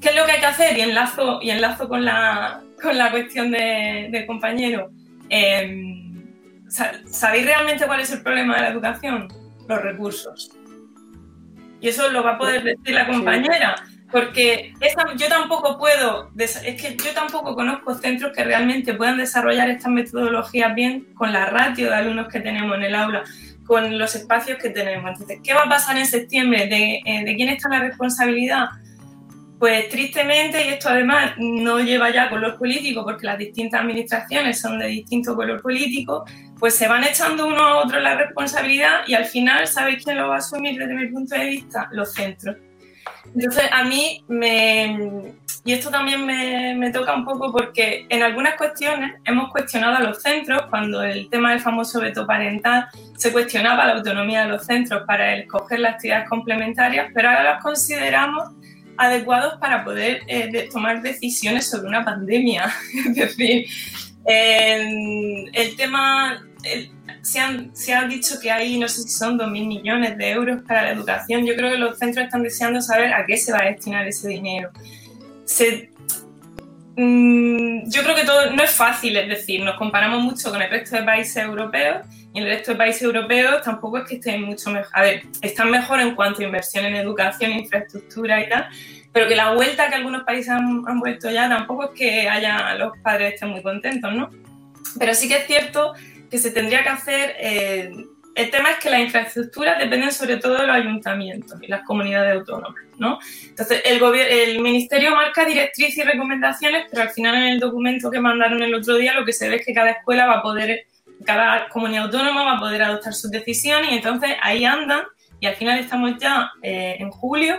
¿Qué es lo que hay que hacer? Y enlazo, y enlazo con, la, con la cuestión de- del compañero. Eh, sa- ¿Sabéis realmente cuál es el problema de la educación? Los recursos. Y eso lo va a poder decir la compañera. Porque esa- yo tampoco puedo, es que yo tampoco conozco centros que realmente puedan desarrollar estas metodologías bien con la ratio de alumnos que tenemos en el aula, con los espacios que tenemos. Entonces, ¿qué va a pasar en septiembre? ¿De, eh, ¿de quién está la responsabilidad? Pues tristemente, y esto además no lleva ya color político, porque las distintas administraciones son de distinto color político, pues se van echando uno a otro la responsabilidad y al final, ¿sabéis quién lo va a asumir desde mi punto de vista? Los centros. Entonces, a mí me... Y esto también me, me toca un poco porque en algunas cuestiones hemos cuestionado a los centros, cuando el tema del famoso veto parental se cuestionaba la autonomía de los centros para escoger las actividades complementarias, pero ahora las consideramos adecuados para poder eh, tomar decisiones sobre una pandemia. es decir, el tema, se, han, se ha dicho que hay, no sé si son 2.000 millones de euros para la educación. Yo creo que los centros están deseando saber a qué se va a destinar ese dinero. Se, mm, yo creo que todo no es fácil, es decir, nos comparamos mucho con el resto de países europeos y el resto de países europeos tampoco es que estén mucho mejor. A ver, están mejor en cuanto a inversión en educación, infraestructura y tal, pero que la vuelta que algunos países han, han vuelto ya tampoco es que haya los padres estén muy contentos, ¿no? Pero sí que es cierto que se tendría que hacer. eh, el tema es que las infraestructuras dependen sobre todo de los ayuntamientos y las comunidades autónomas, ¿no? Entonces, el, el ministerio marca directrices y recomendaciones, pero al final en el documento que mandaron el otro día lo que se ve es que cada escuela va a poder, cada comunidad autónoma va a poder adoptar sus decisiones y entonces ahí andan y al final estamos ya eh, en julio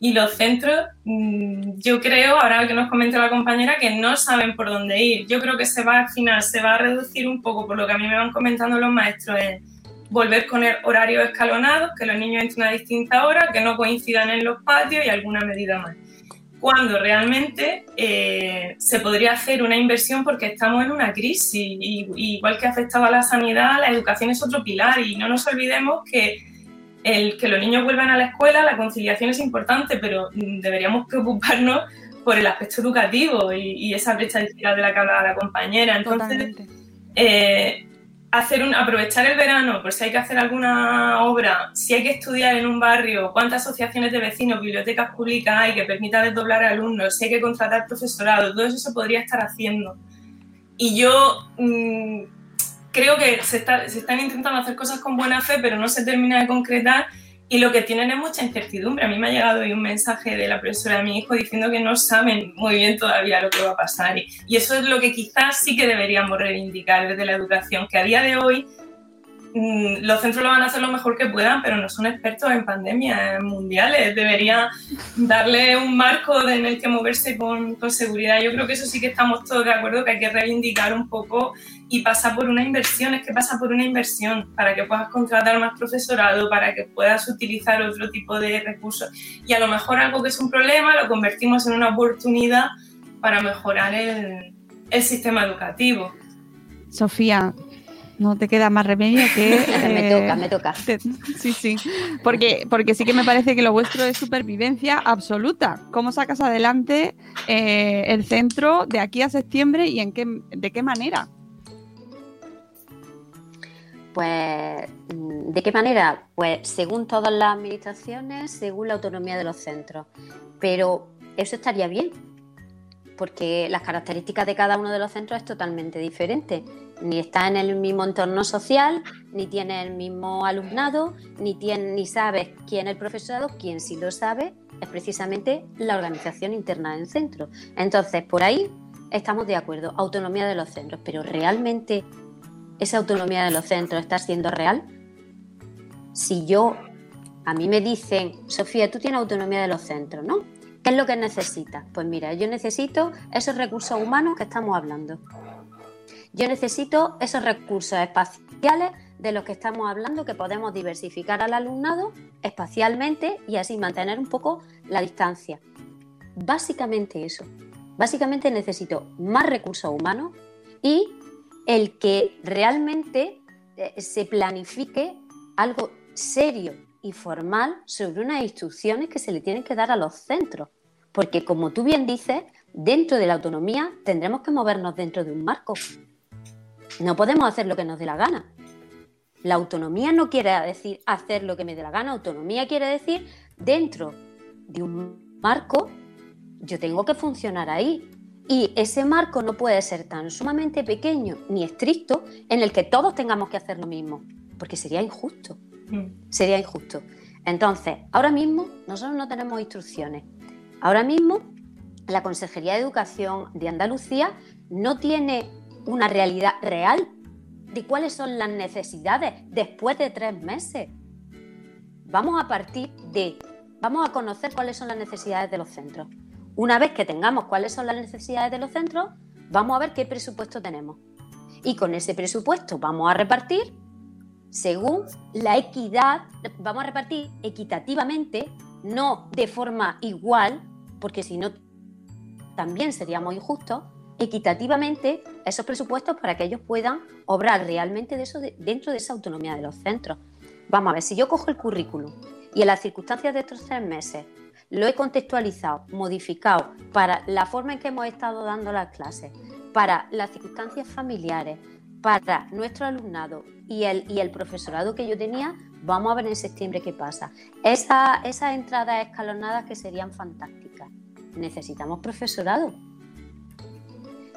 y los centros, mm, yo creo, ahora que nos comenta la compañera, que no saben por dónde ir. Yo creo que se va al final, se va a reducir un poco, por lo que a mí me van comentando los maestros, en volver con el horario escalonados, que los niños entren a distinta hora, que no coincidan en los patios y alguna medida más. Cuando realmente eh, se podría hacer una inversión porque estamos en una crisis, y, y igual que afectaba la sanidad, la educación es otro pilar y no nos olvidemos que el que los niños vuelvan a la escuela, la conciliación es importante, pero deberíamos preocuparnos por el aspecto educativo y, y esa brecha digital de la que hablaba la compañera. Entonces, eh, hacer un, aprovechar el verano por si hay que hacer alguna obra, si hay que estudiar en un barrio, cuántas asociaciones de vecinos, bibliotecas públicas hay que permita desdoblar a alumnos, si hay que contratar profesorado, todo eso se podría estar haciendo. Y yo mm, creo que se, está- se están intentando hacer cosas con buena fe, pero no se termina de concretar y lo que tienen es mucha incertidumbre. A mí me ha llegado hoy un mensaje de la profesora de mi hijo diciendo que no saben muy bien todavía lo que va a pasar. Y, eso es lo que quizás sí que deberíamos reivindicar desde la educación, que a día de hoy mm, los centros lo van a hacer lo mejor que puedan, pero no son expertos en pandemias mundiales. Debería darle un marco en el que moverse con, con seguridad. Yo creo que eso sí que estamos todos de acuerdo, que hay que reivindicar un poco y pasa por una inversión, es que pasa por una inversión para que puedas contratar más profesorado, para que puedas utilizar otro tipo de recursos. Y a lo mejor algo que es un problema lo convertimos en una oportunidad para mejorar el, el sistema educativo. Sofía, no te queda más remedio que... Me eh, toca, me toca. te- sí, sí. Porque, porque sí que me parece que lo vuestro es supervivencia absoluta. ¿Cómo sacas adelante eh, el centro de aquí a septiembre y en qué, de qué manera? Pues, mm, ¿de qué manera? Pues según todas las administraciones, según la autonomía de los centros. Pero eso estaría bien, porque las características de cada uno de los centros es totalmente diferente. Ni está en el mismo entorno social, ni tiene el mismo alumnado, ni, tiene, ni sabes quién es el profesorado, quien sí lo sabe es precisamente la organización interna del centro. Entonces, por ahí estamos de acuerdo, autonomía de los centros, pero realmente esa autonomía de los centros está siendo real? Si yo, a mí me dicen, Sofía, tú tienes autonomía de los centros, ¿no? ¿Qué es lo que necesitas? Pues mira, yo necesito esos recursos humanos que estamos hablando. Yo necesito esos recursos espaciales de los que estamos hablando, que podemos diversificar al alumnado espacialmente y así mantener un poco la distancia. Básicamente eso. Básicamente necesito más recursos humanos y el que realmente eh, se planifique algo serio y formal sobre unas instrucciones que se le tienen que dar a los centros. Porque como tú bien dices, dentro de la autonomía tendremos que movernos dentro de un marco. No podemos hacer lo que nos dé la gana. La autonomía no quiere decir hacer lo que me dé la gana, autonomía quiere decir dentro de un marco yo tengo que funcionar ahí. Y ese marco no puede ser tan sumamente pequeño ni estricto en el que todos tengamos que hacer lo mismo, porque sería injusto. Sería injusto. Entonces, ahora mismo nosotros no tenemos instrucciones. Ahora mismo la Consejería de Educación de Andalucía no tiene una realidad real de cuáles son las necesidades después de tres meses. Vamos a partir de, vamos a conocer cuáles son las necesidades de los centros. Una vez que tengamos cuáles son las necesidades de los centros, vamos a ver qué presupuesto tenemos. Y con ese presupuesto vamos a repartir según la equidad, vamos a repartir equitativamente, no de forma igual, porque si no también seríamos injustos, equitativamente esos presupuestos para que ellos puedan obrar realmente de eso de- dentro de esa autonomía de los centros. Vamos a ver, si yo cojo el currículum y en las circunstancias de estos tres meses lo he contextualizado, modificado para la forma en que hemos estado dando las clases, para las circunstancias familiares, para nuestro alumnado y el, y el profesorado que yo tenía, vamos a ver en septiembre qué pasa. Esa- esas entradas escalonadas que serían fantásticas. Necesitamos profesorado.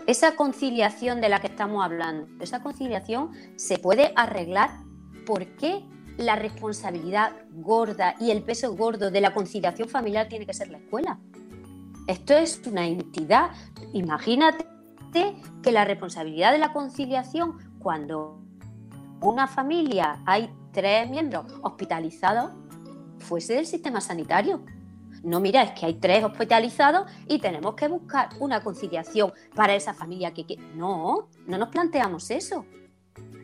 Esa conciliación de la que estamos hablando, esa conciliación se puede arreglar. ¿Por qué la responsabilidad gorda y el peso gordo de la conciliación familiar tiene que ser la escuela? Esto es una entidad. Imagínate que la responsabilidad de la conciliación, cuando una familia hay tres miembros hospitalizados, fuese del sistema sanitario. No, mira, es que hay tres hospitalizados y tenemos que buscar una conciliación para esa familia que... No, no nos planteamos eso.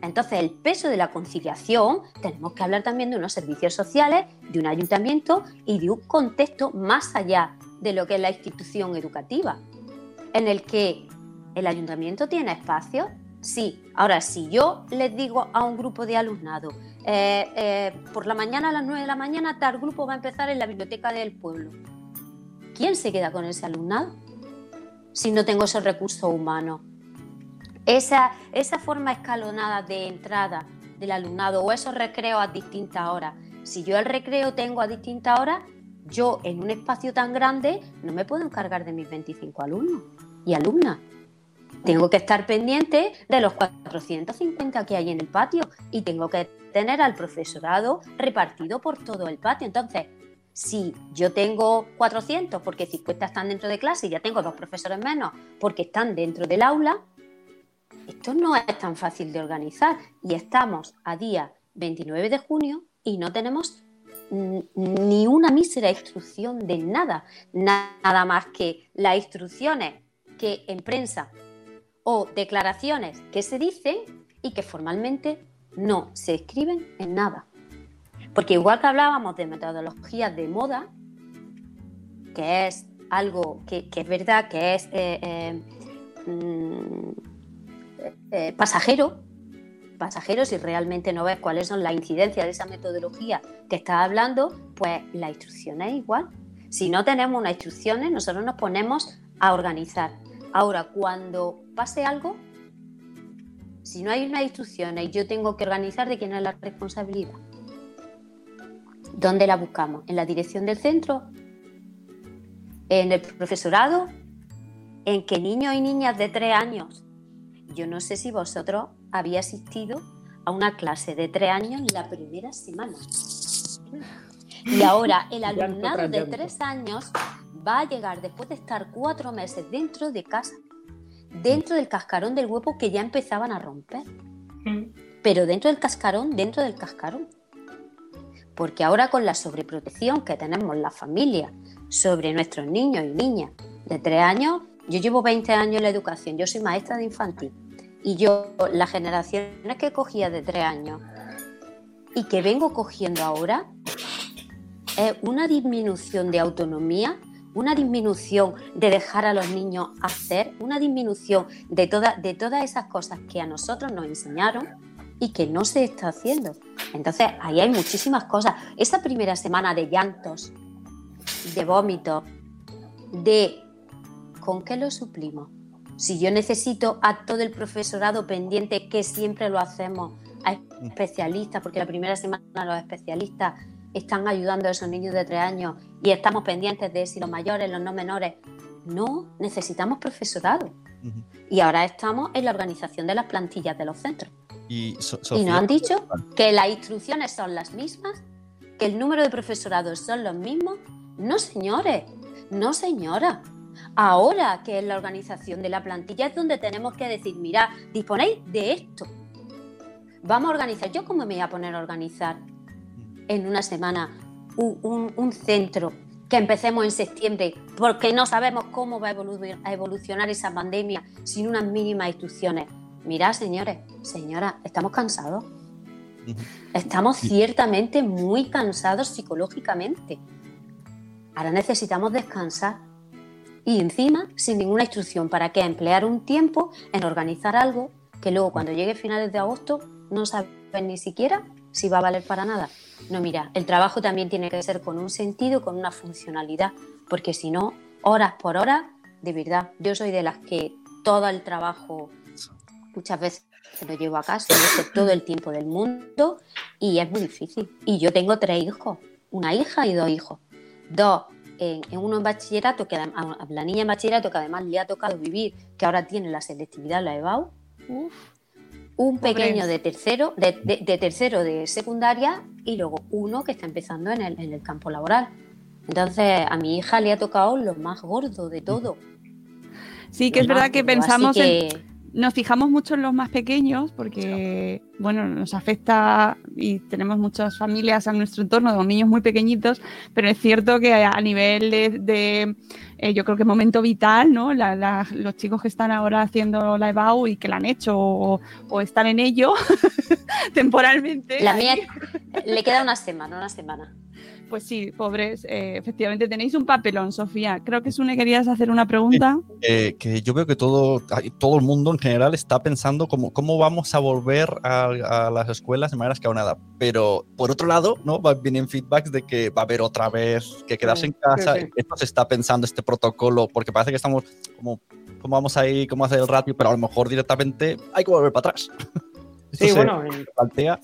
Entonces, el peso de la conciliación, tenemos que hablar también de unos servicios sociales, de un ayuntamiento y de un contexto más allá de lo que es la institución educativa, en el que el ayuntamiento tiene espacios. Sí, ahora si yo les digo a un grupo de alumnado, eh, eh, por la mañana a las 9 de la mañana tal grupo va a empezar en la biblioteca del pueblo, ¿quién se queda con ese alumnado? si no tengo esos recursos humanos. Esa, esa forma escalonada de entrada del alumnado o esos recreos a distintas horas. Si yo el recreo tengo a distintas horas, yo en un espacio tan grande no me puedo encargar de mis 25 alumnos y alumnas. Tengo que estar pendiente de los 450 que hay en el patio y tengo que tener al profesorado repartido por todo el patio. Entonces, si yo tengo 400 porque 50 están dentro de clase y ya tengo dos profesores menos porque están dentro del aula, esto no es tan fácil de organizar y estamos a día 29 de junio y no tenemos ni una mísera instrucción de nada, nada más que las instrucciones que en prensa o declaraciones que se dicen y que formalmente no se escriben en nada. Porque igual que hablábamos de metodologías de moda, que es algo que, es verdad, que es eh, eh, mm, eh, pasajero, pasajero, si realmente no ves cuáles son las incidencias de esa metodología que estás hablando, pues la instrucción es igual. Si no tenemos unas instrucciones, nosotros nos ponemos a organizar. Ahora, cuando pase algo, si no hay unas instrucciones y yo tengo que organizar, ¿de quién es la responsabilidad? ¿Dónde la buscamos? ¿En la dirección del centro? ¿En el profesorado? ¿En qué niños y niñas de tres años? Yo no sé si vosotros había asistido a una clase de tres años la primera semana. Y ahora el alumnado de tres años va a llegar después de estar cuatro meses dentro de casa, dentro del cascarón del huevo que ya empezaban a romper. Mm. Pero dentro del cascarón, dentro del cascarón. Porque ahora con la sobreprotección que tenemos la familia sobre nuestros niños y niñas de tres años, yo llevo 20 años en la educación, yo soy maestra de infantil y yo, las generaciones que cogía de tres años y que vengo cogiendo ahora, es una disminución de autonomía, una disminución de dejar a los niños hacer, una disminución de, de todas esas cosas que a nosotros nos enseñaron y que no se está haciendo. Entonces, ahí hay muchísimas cosas. Esa primera semana de llantos, de vómitos, de ¿con qué lo suplimos? Si yo necesito a todo el profesorado pendiente, que siempre lo hacemos, a especialistas, porque la primera semana los especialistas están ayudando a esos niños de tres años y estamos pendientes de si los mayores, los no menores. No, necesitamos profesorado. Y ahora estamos en la organización de las plantillas de los centros. Y, y nos han dicho que las instrucciones son las mismas, que el número de profesorados son los mismos. No, señores, no, señora. Ahora que es la organización de la plantilla es donde tenemos que decir, mira, disponéis de esto. Vamos a organizar. ¿Yo cómo me voy a poner a organizar en una semana un, centro que empecemos en septiembre porque no sabemos cómo va a evolucionar esa pandemia sin unas mínimas instrucciones? Mira, señores, señoras, estamos cansados. Estamos ciertamente muy cansados psicológicamente. Ahora necesitamos descansar y encima sin ninguna instrucción. ¿Para qué? Emplear un tiempo en organizar algo que luego cuando llegue finales de agosto no saben ni siquiera si va a valer para nada. No, mira, el trabajo también tiene que ser con un sentido, con una funcionalidad, porque si no, horas por horas, de verdad, yo soy de las que todo el trabajo muchas veces lo llevo a casa, todo el tiempo del mundo y es muy difícil. Y yo tengo tres hijos, una hija y dos hijos. Dos en, uno en bachillerato, que a la niña en bachillerato, que además le ha tocado vivir, que ahora tiene la selectividad, la EBAU, un pequeño de tercero, de, tercero de secundaria y luego uno que está empezando en el, en el campo laboral. Entonces, a mi hija le ha tocado lo más gordo de todo. Sí, que es verdad que pensamos en nos fijamos mucho en los más pequeños porque, bueno, nos afecta y tenemos muchas familias a nuestro entorno con niños muy pequeñitos, pero es cierto que a nivel de, eh, yo creo que momento vital, ¿no? los chicos que están ahora haciendo la EBAU y que la han hecho o, o están en ello temporalmente. La mía le queda una semana, una semana. Pues sí, pobres, eh, efectivamente tenéis un papelón, Sofía. Creo que Sune querías hacer una pregunta. Eh, que yo veo que todo, todo el mundo en general está pensando cómo, cómo vamos a volver a, las escuelas de manera escalonada. Pero por otro lado, ¿no? vienen feedbacks de que va a haber otra vez que quedarse en casa. Esto se está pensando este protocolo, porque parece que estamos como cómo vamos ahí, cómo hacer el ratio, pero a lo mejor directamente hay que volver para atrás. Esto Sí, bueno, en- plantea.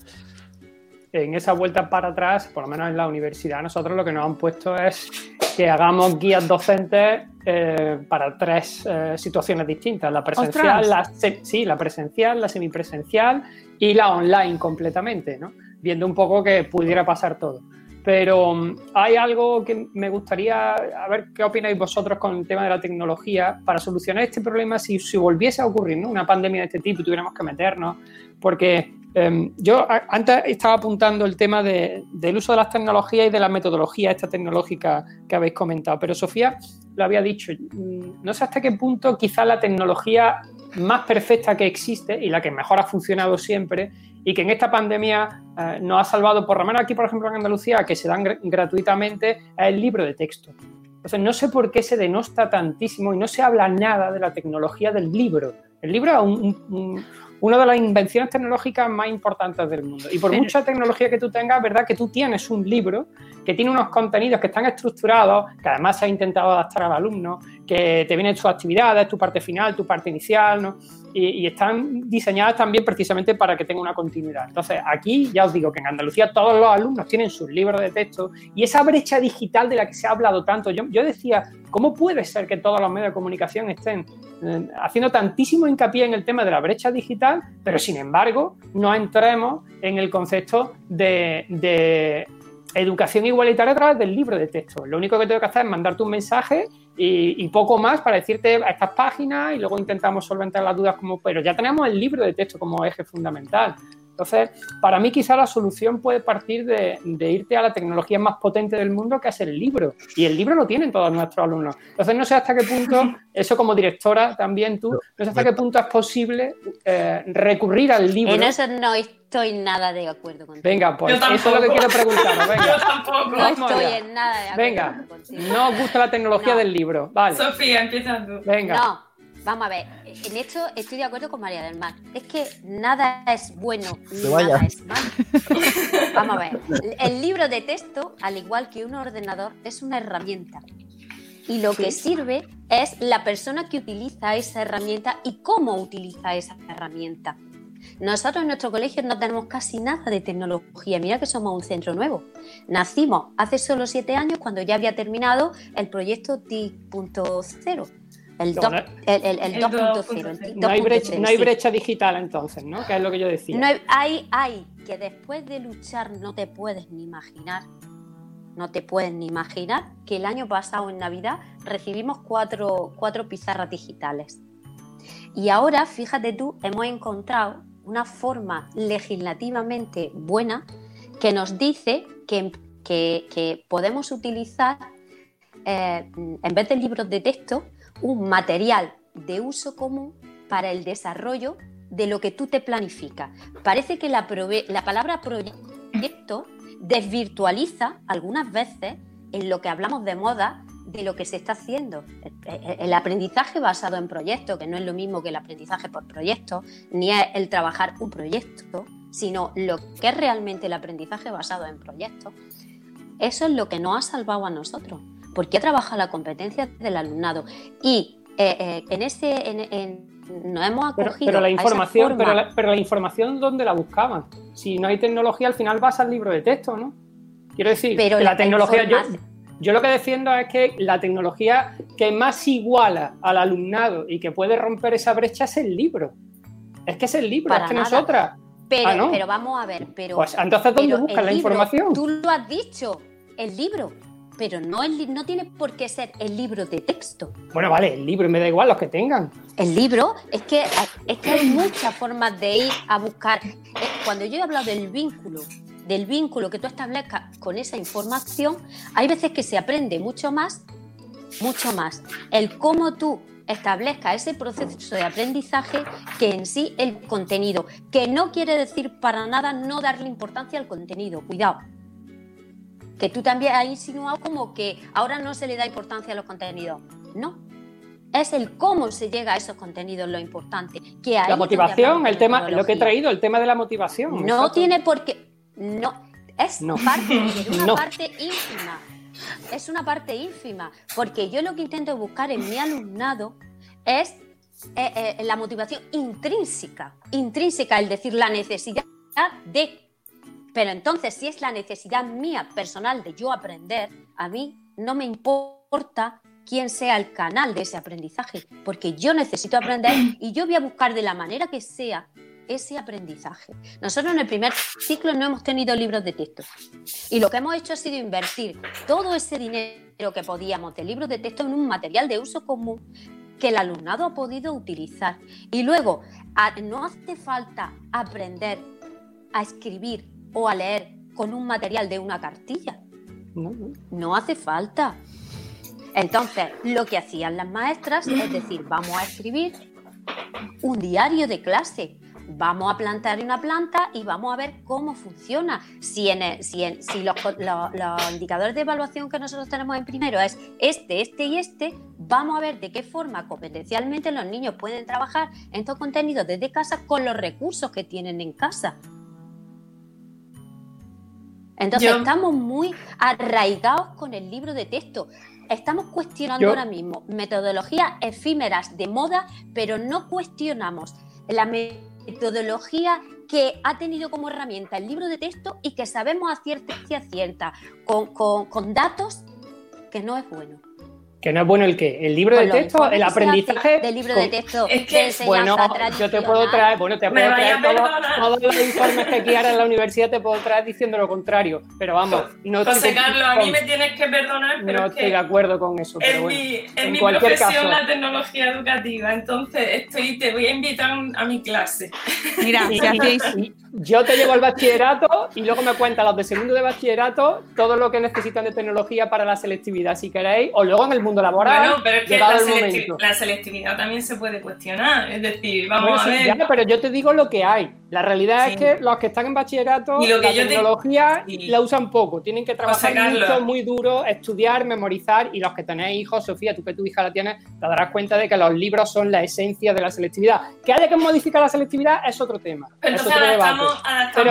En esa vuelta para atrás, por lo menos en la universidad, nosotros lo que nos han puesto es que hagamos guías docentes eh, para tres eh, situaciones distintas: la presencial, ¡Ostras! la, sí, la presencial, la semipresencial y la online completamente, ¿no? Viendo un poco que pudiera pasar todo. Pero mm, hay algo que me gustaría, a ver qué opináis vosotros con el tema de la tecnología para solucionar este problema si, si volviese a ocurrir ¿no? una pandemia de este tipo y tuviéramos que meternos. Porque eh, yo antes estaba apuntando el tema de- del uso de las tecnologías y de la metodología esta tecnológica que habéis comentado, pero Sofía lo había dicho, mm, no sé hasta qué punto quizás la tecnología más perfecta que existe y la que mejor ha funcionado siempre y que en esta pandemia eh, nos ha salvado, por lo menos aquí, por ejemplo, en Andalucía, que se dan gr- gratuitamente, es el libro de texto. Entonces, no sé por qué se denosta tantísimo y no se habla nada de la tecnología del libro. El libro es un- una de las invenciones tecnológicas más importantes del mundo. Y por mucha tecnología que tú tengas, verdad que tú tienes un libro que tiene unos contenidos que están estructurados, que además se ha intentado adaptar al alumno, que te vienen tus actividades, tu parte final, tu parte inicial, ¿no? Y, están diseñadas también precisamente para que tenga una continuidad. Entonces, aquí ya os digo que en Andalucía todos los alumnos tienen sus libros de texto y esa brecha digital de la que se ha hablado tanto, yo, yo decía, ¿cómo puede ser que todos los medios de comunicación estén eh, haciendo tantísimo hincapié en el tema de la brecha digital, pero sin embargo no entremos en el concepto de, de educación igualitaria a través del libro de texto? Lo único que tengo que hacer es mandarte un mensaje y, poco más para decirte a estas páginas y luego intentamos solventar las dudas como, pero ya tenemos el libro de texto como eje fundamental. Entonces, para mí quizá la solución puede partir de, de irte a la tecnología más potente del mundo, que es el libro. Y el libro lo tienen todos nuestros alumnos. Entonces, no sé hasta qué punto, eso como directora también tú, no sé hasta qué punto es posible eh, recurrir al libro. En eso no estoy nada de acuerdo contigo. Venga, pues Yo eso es lo que quiero preguntaros. Venga. Yo tampoco. No estoy en nada de acuerdo Venga, contigo. no os gusta la tecnología No. del libro. Vale, Sofía, empieza tú. venga. No, vamos a ver. En esto estoy de acuerdo con María del Mar. Es que nada es bueno ni nada es malo. Vamos a ver. El libro de texto, al igual que un ordenador, es una herramienta. Y lo que sirve es la persona que utiliza esa herramienta y cómo utiliza esa herramienta. Nosotros en nuestro colegio no tenemos casi nada de tecnología. Mira que somos un centro nuevo. Nacimos hace solo siete años cuando ya había terminado el proyecto TIC.0. El, No, doc- no- el, el- el El 2.0. el No hay, brecha, 2.0, no hay brecha digital entonces, ¿no? Que es lo que yo decía. No hay, hay, hay que después de luchar no te puedes ni imaginar, no te puedes ni imaginar que el año pasado en Navidad recibimos cuatro, cuatro pizarras digitales. Y ahora, fíjate tú, hemos encontrado una forma legislativamente buena que nos dice que, que- que podemos utilizar, eh, en vez de libros de texto, un material de uso común para el desarrollo de lo que tú te planificas. Parece que la, palabra proyecto desvirtualiza algunas veces en lo que hablamos de moda de lo que se está haciendo. El, el aprendizaje basado en proyectos, que no es lo mismo que el aprendizaje por proyecto, ni el trabajar un proyecto, sino lo que es realmente el aprendizaje basado en proyectos. Eso es lo que nos ha salvado a nosotros, porque ha trabajado la competencia del alumnado. Y eh, eh, en ese, en- en- nos hemos acogido pero la a esa información, forma- pero la, pero la información, ¿dónde la buscaban? Si no hay tecnología, al final vas al libro de texto, ¿no? Quiero decir, Pero que la la tecnología. Yo, yo lo que defiendo es que la tecnología que más iguala al alumnado y que puede romper esa brecha es el libro. Es que es el libro, Para es que no es nada. otra. Pero, Ah, ¿no? pero vamos a ver, pero. Pues, entonces, ¿dónde el la libro, información? Tú lo has dicho, el libro. Pero no, el, no tiene por qué ser el libro de texto. Bueno, vale, el libro, me da igual los que tengan. El libro es que, es que hay muchas formas de ir a buscar. Eh, Cuando yo he hablado del vínculo, del vínculo que tú establezcas con esa información, hay veces que se aprende mucho más, mucho más. El cómo tú establezcas ese proceso de aprendizaje que en sí el contenido, que no quiere decir para nada no darle importancia al contenido, cuidado. Que tú también has insinuado como que ahora no se le da importancia a los contenidos. No, es el cómo se llega a esos contenidos lo importante. Que La motivación, el tema, lo que he traído, el tema de la motivación. No tiene por qué. No, es No. parte, una No. parte ínfima. Es una parte ínfima. Porque yo lo que intento buscar en mi alumnado es eh, eh, la motivación intrínseca, intrínseca, el decir la necesidad de... Pero entonces, si es la necesidad mía personal de yo aprender, a mí no me importa quién sea el canal de ese aprendizaje, porque yo necesito aprender y yo voy a buscar de la manera que sea ese aprendizaje. Nosotros en el primer ciclo no hemos tenido libros de texto y lo que hemos hecho ha sido invertir todo ese dinero que podíamos de libros de texto en un material de uso común que el alumnado ha podido utilizar. Y luego, no hace falta aprender a escribir o a leer con un material de una cartilla. No hace falta. Entonces, lo que hacían las maestras es decir, vamos a escribir un diario de clase, vamos a plantar una planta y vamos a ver cómo funciona. Si, en si, si los, los, indicadores de evaluación que nosotros tenemos en primero es este, este y este, vamos a ver de qué forma competencialmente los niños pueden trabajar en estos contenidos desde casa con los recursos que tienen en casa. Entonces estamos muy arraigados con el libro de texto. Estamos cuestionando ahora mismo metodologías efímeras de moda, pero no cuestionamos la metodología que ha tenido como herramienta el libro de texto y que sabemos a cierta, cierta con, con datos que no es bueno. Que no es bueno el qué, el libro de texto, el aprendizaje. Del libro de texto. Es que, bueno, yo te puedo traer, bueno, te puedo traer todos los informes que quieras en la universidad, te puedo traer diciendo lo contrario. Pero vamos, no José Carlos, a mí me tienes que perdonar, pero. No estoy de acuerdo con eso. Pero bueno, mi, en, mi profesión la tecnología educativa, entonces estoy, te voy a invitar a mi clase. Mira. Yo te llevo al bachillerato y luego me cuentan los de segundo de bachillerato todo lo que necesitan de tecnología para la selectividad, si queréis, o luego en el mundo laboral. Bueno, pero es que la, selectividad también se puede cuestionar. Es decir, vamos a ver. pero yo te digo lo que hay. La realidad es que los que están en bachillerato, la tecnología la usan poco. Tienen que trabajar mucho, muy duro, estudiar, memorizar. Y los que tenéis hijos, Sofía, tú que tu hija la tienes, te darás cuenta de que los libros son la esencia de la selectividad. Que haya que modificar la selectividad es otro tema. Pero es otro debate. Pero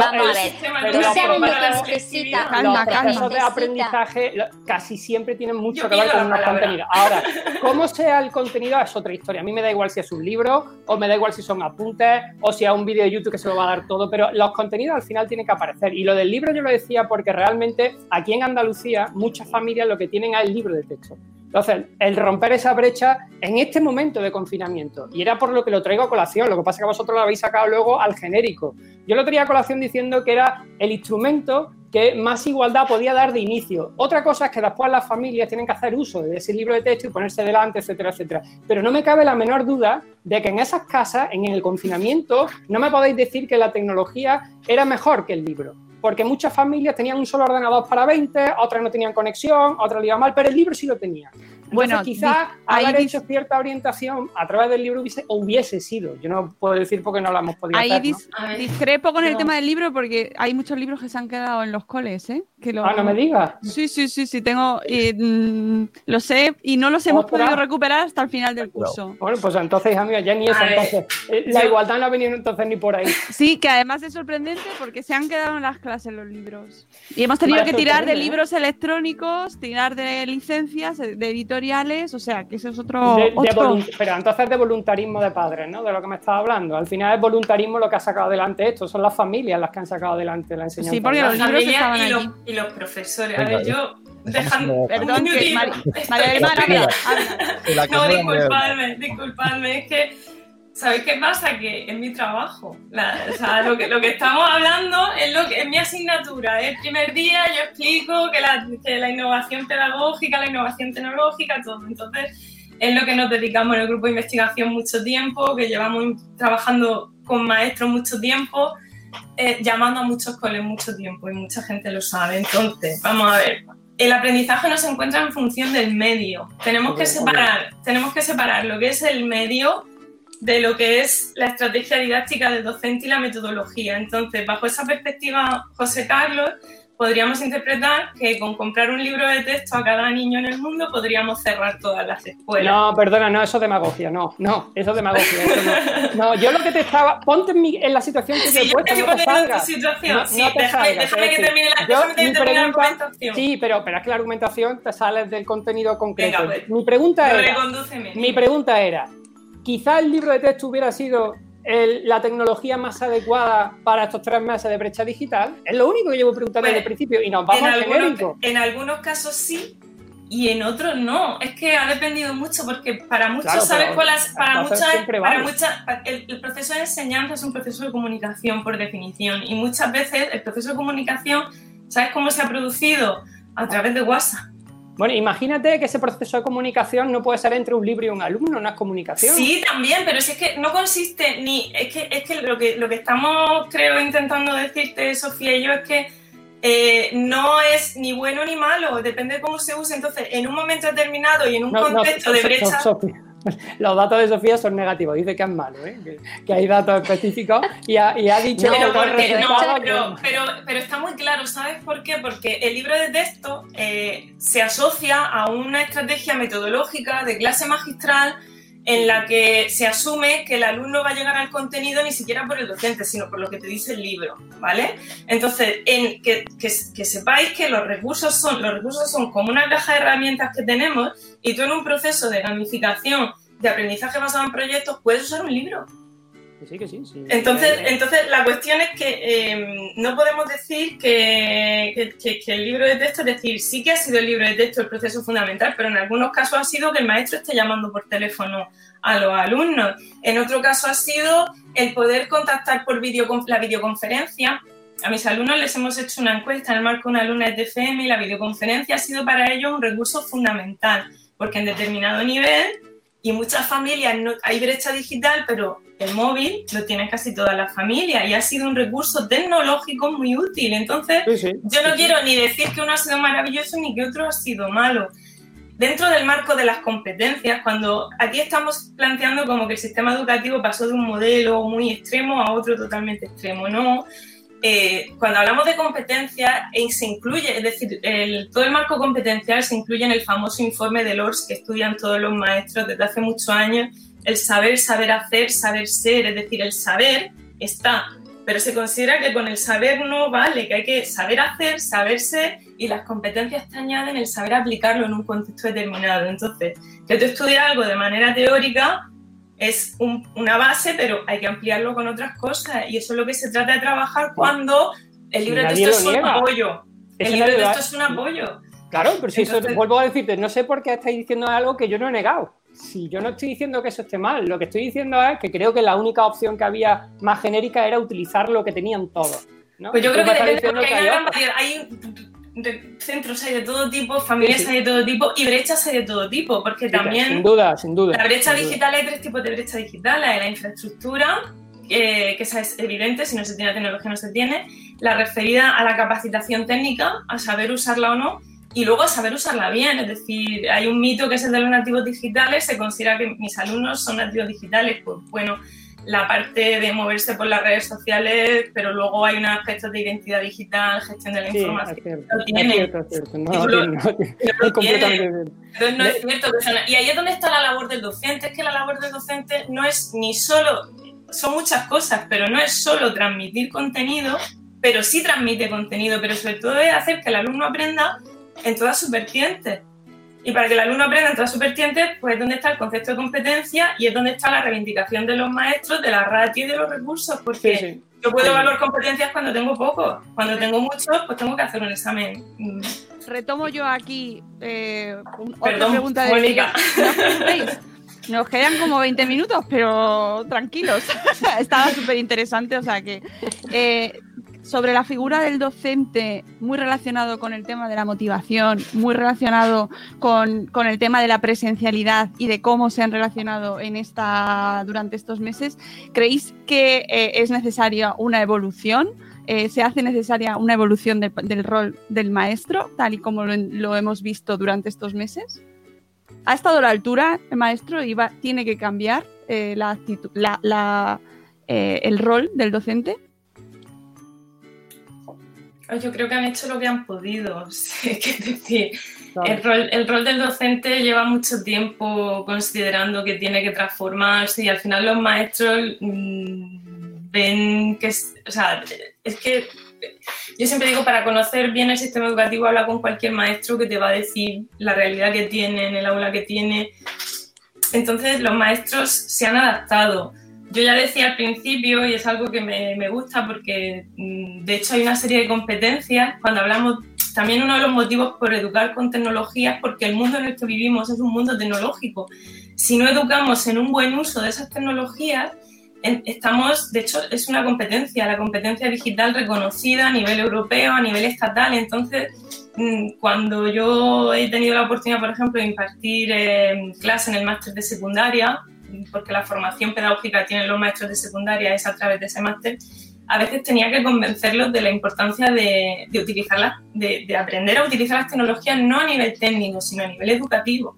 los procesos de aprendizaje casi siempre tienen mucho que ver con unos contenidos. Ahora, cómo sea el contenido es otra historia. A mí me da igual si es un libro, o me da igual si son apuntes, o si es un vídeo de YouTube que se lo va a dar todo, pero los contenidos al final tienen que aparecer. Y lo del libro yo lo decía porque realmente aquí en Andalucía muchas familias lo que tienen es el libro de texto. Entonces, el romper esa brecha en este momento de confinamiento, y era por lo que lo traigo a colación, lo que pasa es que vosotros lo habéis sacado luego al genérico. Yo lo traía a colación diciendo que era el instrumento que más igualdad podía dar de inicio. Otra cosa es que después las familias tienen que hacer uso de ese libro de texto y ponerse delante, etcétera, etcétera. Pero no me cabe la menor duda de que en esas casas, en el confinamiento, no me podéis decir que la tecnología era mejor que el libro porque muchas familias tenían un solo ordenador para 20, otras no tenían conexión, otras le iba mal, pero el libro sí lo tenía bueno, quizás haber hecho cierta orientación a través del libro hubiese, hubiese, sido. Yo no puedo decir porque no lo hemos podido ahí hacer. discrepo con el tema del libro porque hay muchos libros que se han quedado en los coles, ¿eh? Que lo... Ah, no me digas. Sí, sí, sí, sí, tengo. Mm, lo sé y no los hemos podido recuperar hasta el final del curso. Bueno, pues entonces, amiga, ya ni eso. Entonces, eh, la igualdad no ha venido entonces ni por ahí. Sí, que además es sorprendente porque se han quedado en las clases los libros. Y hemos tenido que tirar de ¿eh? libros electrónicos, tirar de licencias, de editoriales o sea, que ese es otro... pero entonces de voluntarismo de padres, ¿no? De lo que me estaba hablando. Al final es voluntarismo lo que ha sacado adelante esto, son las familias las que han sacado adelante la enseñanza. Sí, porque los libros estaban y, los, y los profesores. A ver, yo... Dejando, Perdón, que María del Mar, No, disculpadme, disculpadme, es que ¿Sabéis qué pasa? Que es mi trabajo. o sea, lo que, lo que estamos hablando es, lo que, es mi asignatura. El primer día yo explico que la, que la innovación pedagógica, la innovación tecnológica, todo. Entonces, es lo que nos dedicamos en el grupo de investigación mucho tiempo, que llevamos trabajando con maestros mucho tiempo, eh, llamando a muchos coles mucho tiempo y mucha gente lo sabe. Entonces, vamos a ver. El aprendizaje no se encuentra en función del medio. Tenemos que separar, tenemos que separar lo que es el medio de lo que es la estrategia didáctica del docente y la metodología. Entonces, bajo esa perspectiva, José Carlos, podríamos interpretar que con comprar un libro de texto a cada niño en el mundo podríamos cerrar todas las escuelas. No, perdona, no, eso es demagogia, no, no, eso es demagogia. no. yo lo que te estaba, ponte en, la situación que sí, te he puesto, no te salgas. Situación. No, sí, no te déjame, déjame que termine la, yo, mi pregunta, la argumentación. Sí, pero, pero es que la argumentación te sale del contenido concreto. Venga, pues, mi pregunta era, mi pregunta era, quizá el libro de texto hubiera sido el- la tecnología más adecuada para estos tres meses de brecha digital. Es lo único que llevo preguntando desde el principio y nos vamos en, al algunos, genérico. en algunos casos sí y en otros no. Es que ha dependido mucho porque para muchos, Claro, ¿sabes cuál es? Para muchas, para vale. muchas, el, el proceso de enseñanza es un proceso de comunicación por definición y muchas veces el proceso de comunicación, ¿sabes cómo se ha producido? A través de WhatsApp. Bueno, imagínate que ese proceso de comunicación no puede ser entre un libro y un alumno, no es comunicación. Sí, también, pero si es que no consiste ni. Es que, es que lo que lo que estamos, creo, intentando decirte, Sofía y yo, es que eh, no es ni bueno ni malo, depende de cómo se use. Entonces, en un momento determinado y en un No, no, contexto de So- So- brecha. Los datos de Sofía son negativos, dice que es malo, ¿eh? que, que hay datos específicos y ha, y ha dicho pero, que porque- no, resultados pero, pero, pero está muy claro, ¿sabes por qué? Porque el libro de texto eh, se asocia a una estrategia metodológica de clase magistral en la que se asume que el alumno va a llegar al contenido ni siquiera por el docente, sino por lo que te dice el libro, ¿vale? Entonces, en, que, que- que sepáis que los recursos son, los recursos son como una caja de herramientas que tenemos y tú en un proceso de gamificación, de aprendizaje basado en proyectos, puedes usar un libro. Que sí, que sí, sí. Entonces, entonces la cuestión es que eh, no podemos decir que- que- que el libro de texto, es decir, sí que ha sido el libro de texto el proceso fundamental, pero en algunos casos ha sido que el maestro esté llamando por teléfono a los alumnos. En otro caso ha sido el poder contactar por videocon- la videoconferencia. A mis alumnos les hemos hecho una encuesta en el marco de una alumna de TFM y la videoconferencia ha sido para ellos un recurso fundamental, porque en determinado nivel y muchas familias no, hay brecha digital, pero el móvil lo tienen casi todas las familias y ha sido un recurso tecnológico muy útil. Entonces, yo no quiero ni decir que uno ha sido maravilloso ni que otro ha sido malo. Dentro del marco de las competencias, cuando aquí estamos planteando como que el sistema educativo pasó de un modelo muy extremo a otro totalmente extremo, ¿no? Eh, cuando hablamos de competencias, eh, se incluye, es decir, el- todo el marco competencial se incluye en el famoso informe de LORS que estudian todos los maestros desde hace muchos años, el saber, saber hacer, saber ser, es decir, el saber está, pero se considera que con el saber no vale, que hay que saber hacer, saber ser y las competencias te añaden el saber aplicarlo en un contexto determinado. Entonces, que tú estudies algo de manera teórica es un- una base, pero hay que ampliarlo con otras cosas y eso es lo que se trata de trabajar cuando el Si libro de texto es un apoyo. Eso El libro de texto es un apoyo. Claro, pero si eso vuelvo a decirte, no sé por qué estáis diciendo algo que yo no he negado. Si yo no estoy diciendo que eso esté mal, lo que estoy diciendo es que creo que la única opción que había más genérica era utilizar lo que tenían todos. ¿no? Pues yo creo que depende porque que hay hay. Hay centros hay de todo tipo, familias Sí, sí. hay de todo tipo y brechas hay de todo tipo, porque también Sin duda, sin duda. la brecha duda. digital hay tres tipos de brecha digital, la de la infraestructura, eh, que esa es evidente, si no se tiene la tecnología no se tiene, la referida a la capacitación técnica, a saber usarla o no, y luego a saber usarla bien, es decir, hay un mito que es el de los nativos digitales, se considera que mis alumnos son nativos digitales, pues bueno, la parte de moverse por las redes sociales, pero luego hay unos aspectos de identidad digital, gestión de la Sí, información. cierto, lo tiene. cierto. No, no, no completamente. Entonces no es cierto que son- Y ahí es donde está la labor del docente, es que la labor del docente no es ni solo, son muchas cosas, pero no es solo transmitir contenido, pero sí transmite contenido, pero sobre todo es hacer que el alumno aprenda en todas sus vertientes. Y para que el alumno aprenda en todas sus vertientes, pues es donde está el concepto de competencia y es donde está la reivindicación de los maestros, de la ratio y de los recursos, porque Sí, sí. yo puedo Sí. evaluar competencias cuando tengo pocos, cuando tengo muchos, pues tengo que hacer un examen. Retomo yo aquí eh, un- otra Perdón, pregunta de. Nos quedan como 20 minutos, pero tranquilos. Estaba súper interesante, o sea que eh, sobre la figura del docente, muy relacionado con el tema de la motivación, muy relacionado con, el tema de la presencialidad y de cómo se han relacionado en esta durante estos meses, ¿creéis que eh, es necesaria una evolución? Eh, ¿Se hace necesaria una evolución del, rol del maestro, tal y como lo, hemos visto durante estos meses? ¿Ha estado a la altura el maestro y va- tiene que cambiar eh, la actitud, el rol del docente? Yo creo que han hecho lo que han podido. Sí, Es decir, el rol, el rol del docente lleva mucho tiempo considerando que tiene que transformarse y al final los maestros mm, ven que o sea, es que yo siempre digo, para conocer bien el sistema educativo, habla con cualquier maestro que te va a decir la realidad que tiene, en el aula que tiene. Entonces los maestros se han adaptado. Yo ya decía al principio, y es algo que me, me gusta porque mm, de hecho hay una serie de competencias, cuando hablamos, también uno de los motivos por educar con tecnología es porque el mundo en el que vivimos es un mundo tecnológico. Si no educamos en un buen uso de esas tecnologías, estamos, de hecho, es una competencia, la competencia digital reconocida a nivel europeo, a nivel estatal. Entonces, mm, cuando yo he tenido la oportunidad, por ejemplo, de impartir eh, clase en el máster de secundaria, porque la formación pedagógica que tienen los maestros de secundaria es a través de ese máster, a veces tenía que convencerlos de la importancia de, de utilizarlas, de, de aprender a utilizar las tecnologías no a nivel técnico, sino a nivel educativo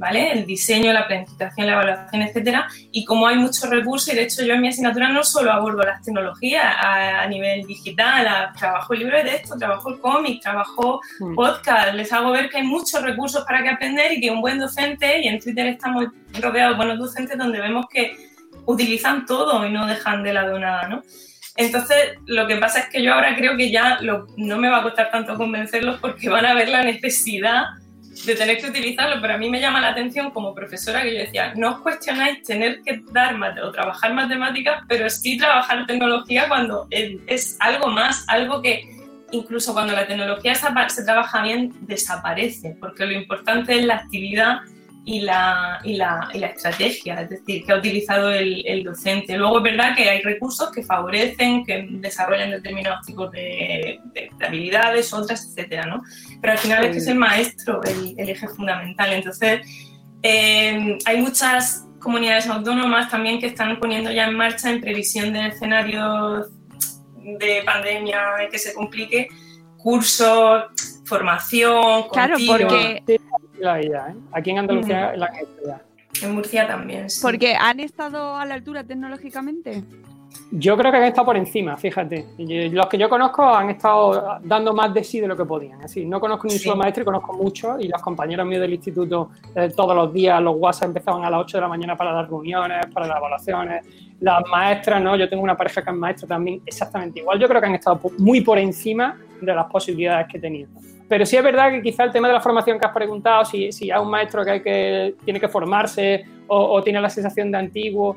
¿vale? El diseño, la planificación, la evaluación, etcétera. Y como hay muchos recursos, y de hecho yo en mi asignatura no solo abordo las tecnologías a, nivel digital, trabajo el libro de texto, trabajo el cómic, trabajo mm. podcast, les hago ver que hay muchos recursos para que aprender y que un buen docente, y en Twitter estamos rodeados de buenos docentes donde vemos que utilizan todo y no dejan de lado nada, ¿no? Entonces, lo que pasa es que yo ahora creo que ya no me va a costar tanto convencerlos porque van a ver la necesidad de tener que utilizarlo, pero a mí me llama la atención como profesora que yo decía, no os cuestionáis tener que dar o trabajar matemáticas, pero sí trabajar tecnología cuando es algo más, algo que incluso cuando la tecnología se trabaja bien, desaparece, porque lo importante es la actividad y la, y la, y la estrategia, es decir, que ha utilizado el, el, docente. Luego es verdad que hay recursos que favorecen, que desarrollan determinados tipos de, de, habilidades, otras, etcétera, ¿no? Pero al final es que es el maestro el, el eje fundamental. Entonces, eh, hay muchas comunidades autónomas también que están poniendo ya en marcha en previsión de escenarios de pandemia que se complique cursos, formación, claro, porque ¿eh? Aquí en Andalucía la En Murcia también. Porque han estado a la altura tecnológicamente. Yo creo que han estado por encima, fíjate. Los que yo conozco han estado dando más de sí de lo que podían. Así, no conozco ni un solo maestro y conozco muchos. Y los compañeros míos del instituto, eh, todos los días, los WhatsApp empezaban a las 8 de la mañana para las reuniones, para las evaluaciones. Las maestras, ¿no? Yo tengo una pareja que es maestra también, exactamente igual. Yo creo que han estado muy por encima de las posibilidades que tenían. Pero sí es verdad que quizá el tema de la formación que has preguntado, si, si hay un maestro que, hay que tiene que formarse o, tiene la sensación de antiguo,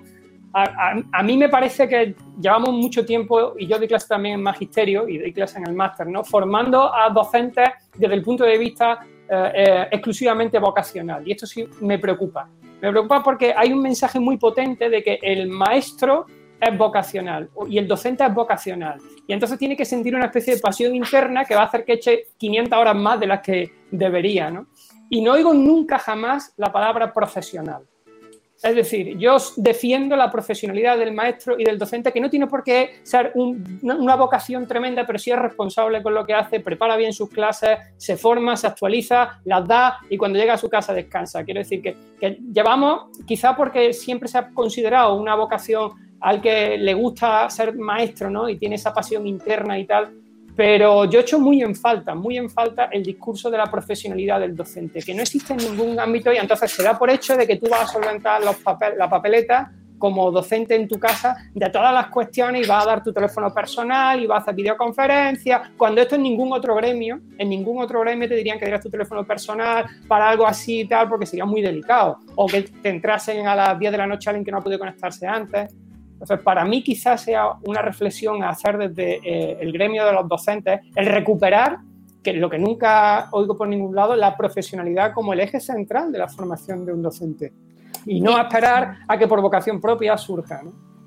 a, mí me parece que llevamos mucho tiempo, y yo doy clase también en magisterio y doy clase en el máster, ¿no? formando a docentes desde el punto de vista eh, eh, exclusivamente vocacional. Y esto sí me preocupa. Me preocupa porque hay un mensaje muy potente de que el maestro es vocacional y el docente es vocacional. Y entonces tiene que sentir una especie de pasión interna que va a hacer que eche 500 horas más de las que debería. ¿no? Y no oigo nunca jamás la palabra profesional. Es decir, yo defiendo la profesionalidad del maestro y del docente, que no tiene por qué ser una vocación tremenda, pero sí es responsable con lo que hace, prepara bien sus clases, se forma, se actualiza, las da y cuando llega a su casa descansa. Quiero decir que, que llevamos, quizá porque siempre se ha considerado una vocación al que le gusta ser maestro, ¿no? Y tiene esa pasión interna y tal. Pero yo echo muy en falta, muy en falta el discurso de la profesionalidad del docente, que no existe en ningún ámbito y entonces se da por hecho de que tú vas a solventar los papel, la papeleta como docente en tu casa de todas las cuestiones y vas a dar tu teléfono personal y vas a hacer videoconferencias, cuando esto en ningún otro gremio, en ningún otro gremio te dirían que dieras tu teléfono personal para algo así y tal, porque sería muy delicado, o que te entrasen a las 10 de la noche alguien que no ha podido conectarse antes. Entonces, para mí quizás sea una reflexión a hacer desde eh, el gremio de los docentes, el recuperar, que lo que nunca oigo por ningún lado, la profesionalidad como el eje central de la formación de un docente. Y no esperar a que por vocación propia surja.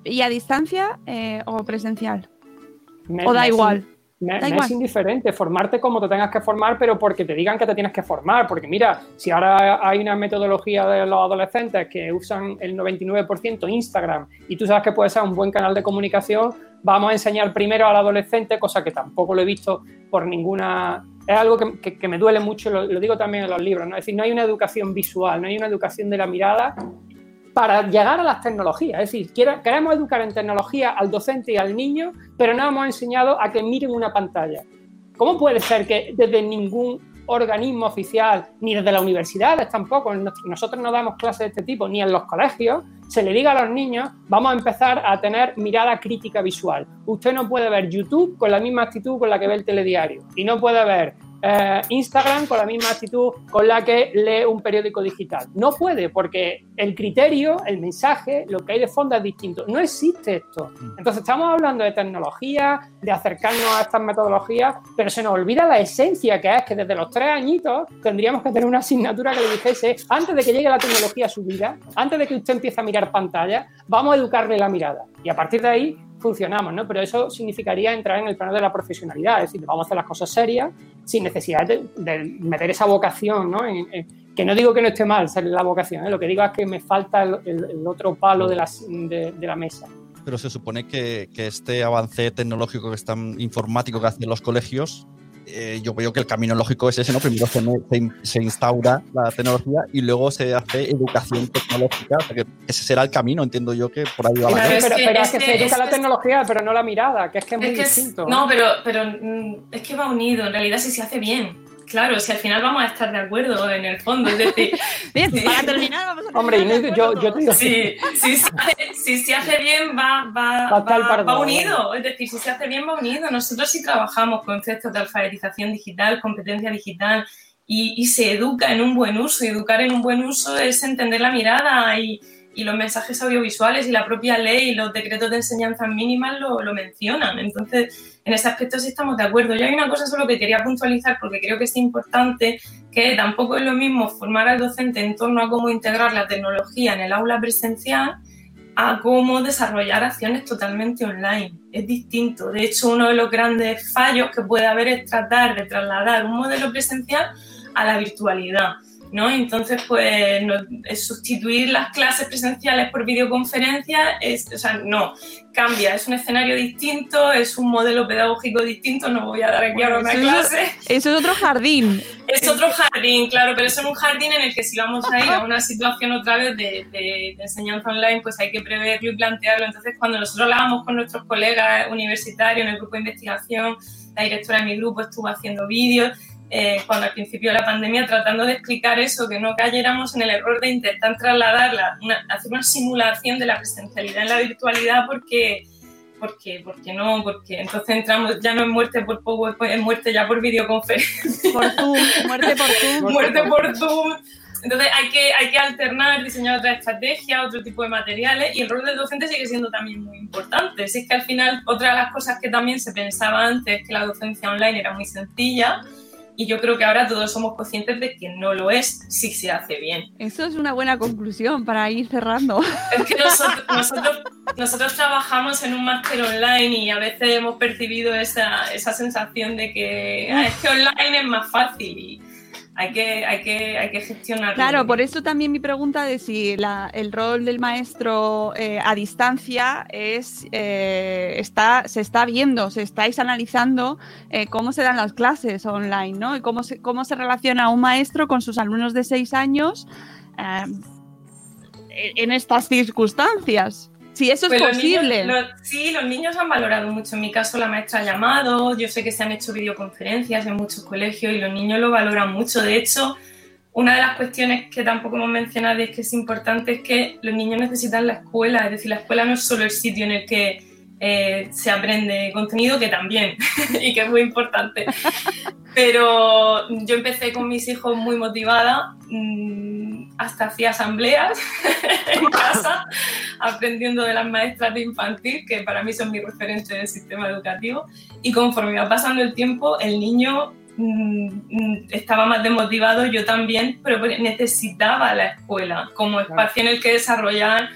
¿Y a distancia eh, o presencial? ¿O da igual? Me, es indiferente formarte como te tengas que formar, pero porque te digan que te tienes que formar. Porque mira, si ahora hay una metodología de los adolescentes que usan el 99% Instagram y tú sabes que puede ser un buen canal de comunicación, vamos a enseñar primero al adolescente, cosa que tampoco lo he visto por ninguna... Es algo que, que, me duele mucho, lo, lo, digo también en los libros, ¿no? es decir, no hay una educación visual, no hay una educación de la mirada para llegar a las tecnologías. Es decir, queremos educar en tecnología al docente y al niño, pero no hemos enseñado a que miren una pantalla. ¿Cómo puede ser que desde ningún organismo oficial, ni desde las universidades tampoco, nosotros no damos clases de este tipo, ni en los colegios, se le diga a los niños, vamos a empezar a tener mirada crítica visual. Usted no puede ver YouTube con la misma actitud con la que ve el telediario, y no puede ver eh, Instagram con la misma actitud con la que lee un periódico digital. No puede, porque el criterio, el mensaje, lo que hay de fondo es distinto. No existe esto. Entonces estamos hablando de tecnología, de acercarnos a estas metodologías, pero se nos olvida la esencia que es que desde los tres añitos tendríamos que tener una asignatura que le dijese, antes de que llegue la tecnología a su vida, antes de que usted empiece a mirar pantalla, vamos a educarle la mirada. Y a partir de ahí funcionamos, ¿no? Pero eso significaría entrar en el plano de la profesionalidad, es decir, vamos a hacer las cosas serias sin necesidad de, meter esa vocación, ¿no? Que no digo que no esté mal la vocación, ¿eh? lo que digo es que me falta el, otro palo de, de- de la mesa. Pero se supone que, que este avance tecnológico que están informático que hacen los colegios, eh, yo veo que el camino lógico es ese, ¿no? Primero se, se- se instaura la tecnología y luego se hace educación tecnológica. O sea, que ese será el camino, entiendo yo que por ahí va la es pero que- pero es es que, que- se educa es la que- tecnología, pero no la mirada, que es que es muy Es que es- distinto. no, pero, pero mm, es que va unido, en realidad si se hace bien. Claro, si al final vamos a estar de acuerdo en el fondo, es decir... Bien, sí. para terminar, vamos a Hombre, terminar Inés, de yo, yo te digo Sí, si se hace, si se hace bien va, va, Va va- unido, es decir, si se hace bien va unido. Nosotros sí trabajamos conceptos de alfabetización digital, competencia digital y, y se educa en un buen uso. Y educar en un buen uso es entender la mirada y, y los mensajes audiovisuales y la propia ley y los decretos de enseñanza mínimas lo, lo mencionan. Entonces, en ese aspecto sí estamos de acuerdo. Yo hay una cosa solo que quería puntualizar porque creo que es importante, que tampoco es lo mismo formar al docente en torno a cómo integrar la tecnología en el aula presencial a cómo desarrollar acciones totalmente online. Es distinto. De hecho, uno de los grandes fallos que puede haber es tratar de trasladar un modelo presencial a la virtualidad. ¿No? Entonces, pues no- es sustituir las clases presenciales por videoconferencia, es, o sea, no, cambia, es un escenario distinto, es un modelo pedagógico distinto, no voy a dar aquí ahora una Eso es- clase. Eso es otro jardín. Es otro jardín, claro, pero es un jardín en el que si vamos a ir a una situación otra vez de, de- de enseñanza online, pues hay que preverlo y plantearlo. Entonces, cuando nosotros hablábamos con nuestros colegas universitarios en el grupo de investigación, la directora de mi grupo estuvo haciendo vídeos, eh, cuando al principio de la pandemia, tratando de explicar eso, que no cayéramos en el error de intentar trasladarla, una- hacer una simulación de la presencialidad en la virtualidad, porque porque, porque no, porque entonces entramos ya no en muerte por PowerPoint, en muerte ya por videoconferencia. Por Zoom, muerte por Zoom. muerte por Zoom. Entonces hay que, hay que alternar, diseñar otra estrategia, otro tipo de materiales y el rol del docente sigue siendo también muy importante. Si es que al final otra de las cosas que también se pensaba antes es que la docencia online era muy sencilla y yo creo que ahora todos somos conscientes de que no lo es si se hace bien. Eso es una buena conclusión para ir cerrando. Es que nosotros, nosotros, nosotros trabajamos en un máster online y a veces hemos percibido esa, esa sensación de que "Ah, es que online es más fácil y hay que, hay que, hay que gestionarlo. Claro, por eso también mi pregunta de si el rol del maestro eh, a distancia es eh, está se está viendo, se estáis analizando eh, cómo se dan las clases online, ¿no? Y cómo se, cómo se relaciona un maestro con sus alumnos de seis años en estas circunstancias. Si eso es Pues niños- posible. los- sí, los niños han valorado mucho. En mi caso, la maestra ha llamado. Yo sé que se han hecho videoconferencias en muchos colegios y los niños lo valoran mucho. De hecho, una de las cuestiones que tampoco hemos mencionado y es que es importante es que los niños necesitan la escuela. Es decir, la escuela no es solo el sitio en el que eh, se aprende contenido, que también, y que es muy importante. Pero yo empecé con mis hijos muy motivada, mm, hasta hacía asambleas en casa, aprendiendo de las maestras de infantil, que para mí son mis referentes del sistema educativo. Y conforme iba pasando el tiempo, el niño mm, mm, estaba más desmotivado, yo también, pero necesitaba la escuela como espacio en el que desarrollar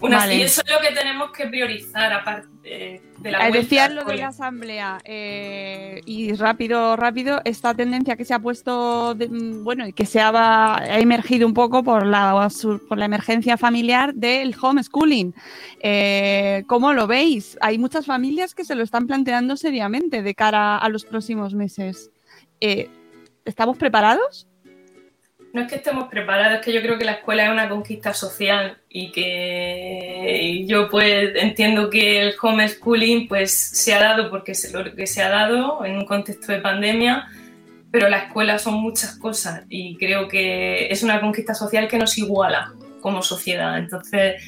Vale. y eso es lo que tenemos que priorizar, aparte de la vuelta Decías al lo de la asamblea eh, y rápido, rápido, esta tendencia que se ha puesto, de- mm, bueno, y que se ha, ha emergido un poco por la, por la emergencia familiar del homeschooling. Eh, ¿Cómo lo veis? Hay muchas familias que se lo están planteando seriamente de cara a los próximos meses. Eh, ¿Estamos preparados? No es que estemos preparados, es que yo creo que la escuela es una conquista social y que yo pues entiendo que el homeschooling pues se ha dado porque se, lo que se ha dado en un contexto de pandemia, pero la escuela son muchas cosas y creo que es una conquista social que nos iguala como sociedad. Entonces,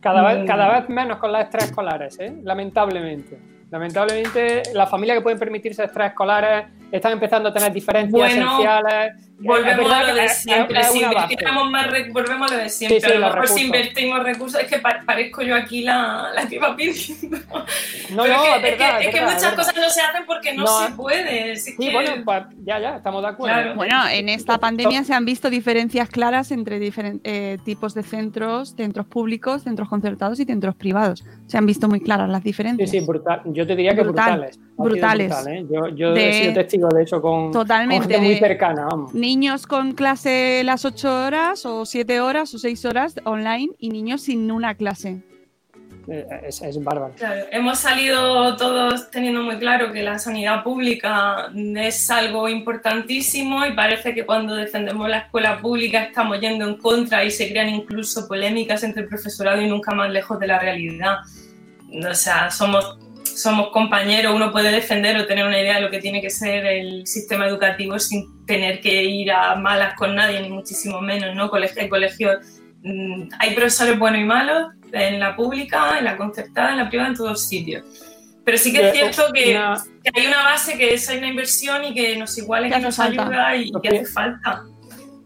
Cada vez, mm, cada vez menos con las extraescolares, ¿eh? lamentablemente. Lamentablemente, las familias que pueden permitirse extraescolares están empezando a tener diferencias Bueno, esenciales. Volvemos a lo de siempre. Si invirtiéramos más, volvemos a lo de siempre. Sí, sí, a lo mejor si recursos. invertimos recursos, es que pa- parezco yo aquí la, la que va pidiendo. No, Pero no, es es que, verdad, es que- es es que verdad, muchas verdad. cosas no se hacen porque no, No, se puede. es Sí, que- bueno, pues ya, ya, estamos de acuerdo. Claro. Bueno, en esta pandemia se han visto diferencias claras entre diferentes tipos de centros, centros públicos, centros concertados y centros privados. Se han visto muy claras las Sí, diferencias. sí, brutal. Yo te diría que Brutal, brutales. Brutales. brutal, ¿eh? Yo, yo De- he sido testigo de eso con, Totalmente, con gente muy cercana, vamos. Niños con clase las 8 horas o 7 horas o 6 horas online y niños sin una clase. Eh, Es, es bárbaro. Claro, hemos salido todos teniendo muy claro que la sanidad pública es algo importantísimo y parece que cuando defendemos la escuela pública estamos yendo en contra y se crean incluso polémicas entre el profesorado y nunca más lejos de la realidad. O sea, somos, somos compañeros, uno puede defender o tener una idea de lo que tiene que ser el sistema educativo sin tener que ir a malas con nadie, ni muchísimo menos, ¿no? Colegio, hay colegios, mm, hay profesores buenos y malos en la pública, en la concertada, en la privada, en todos sitios. Pero sí que es cierto que, una- que hay una base, que es hay una inversión y que nos iguala y Que que nos falta. ayuda y que hace falta.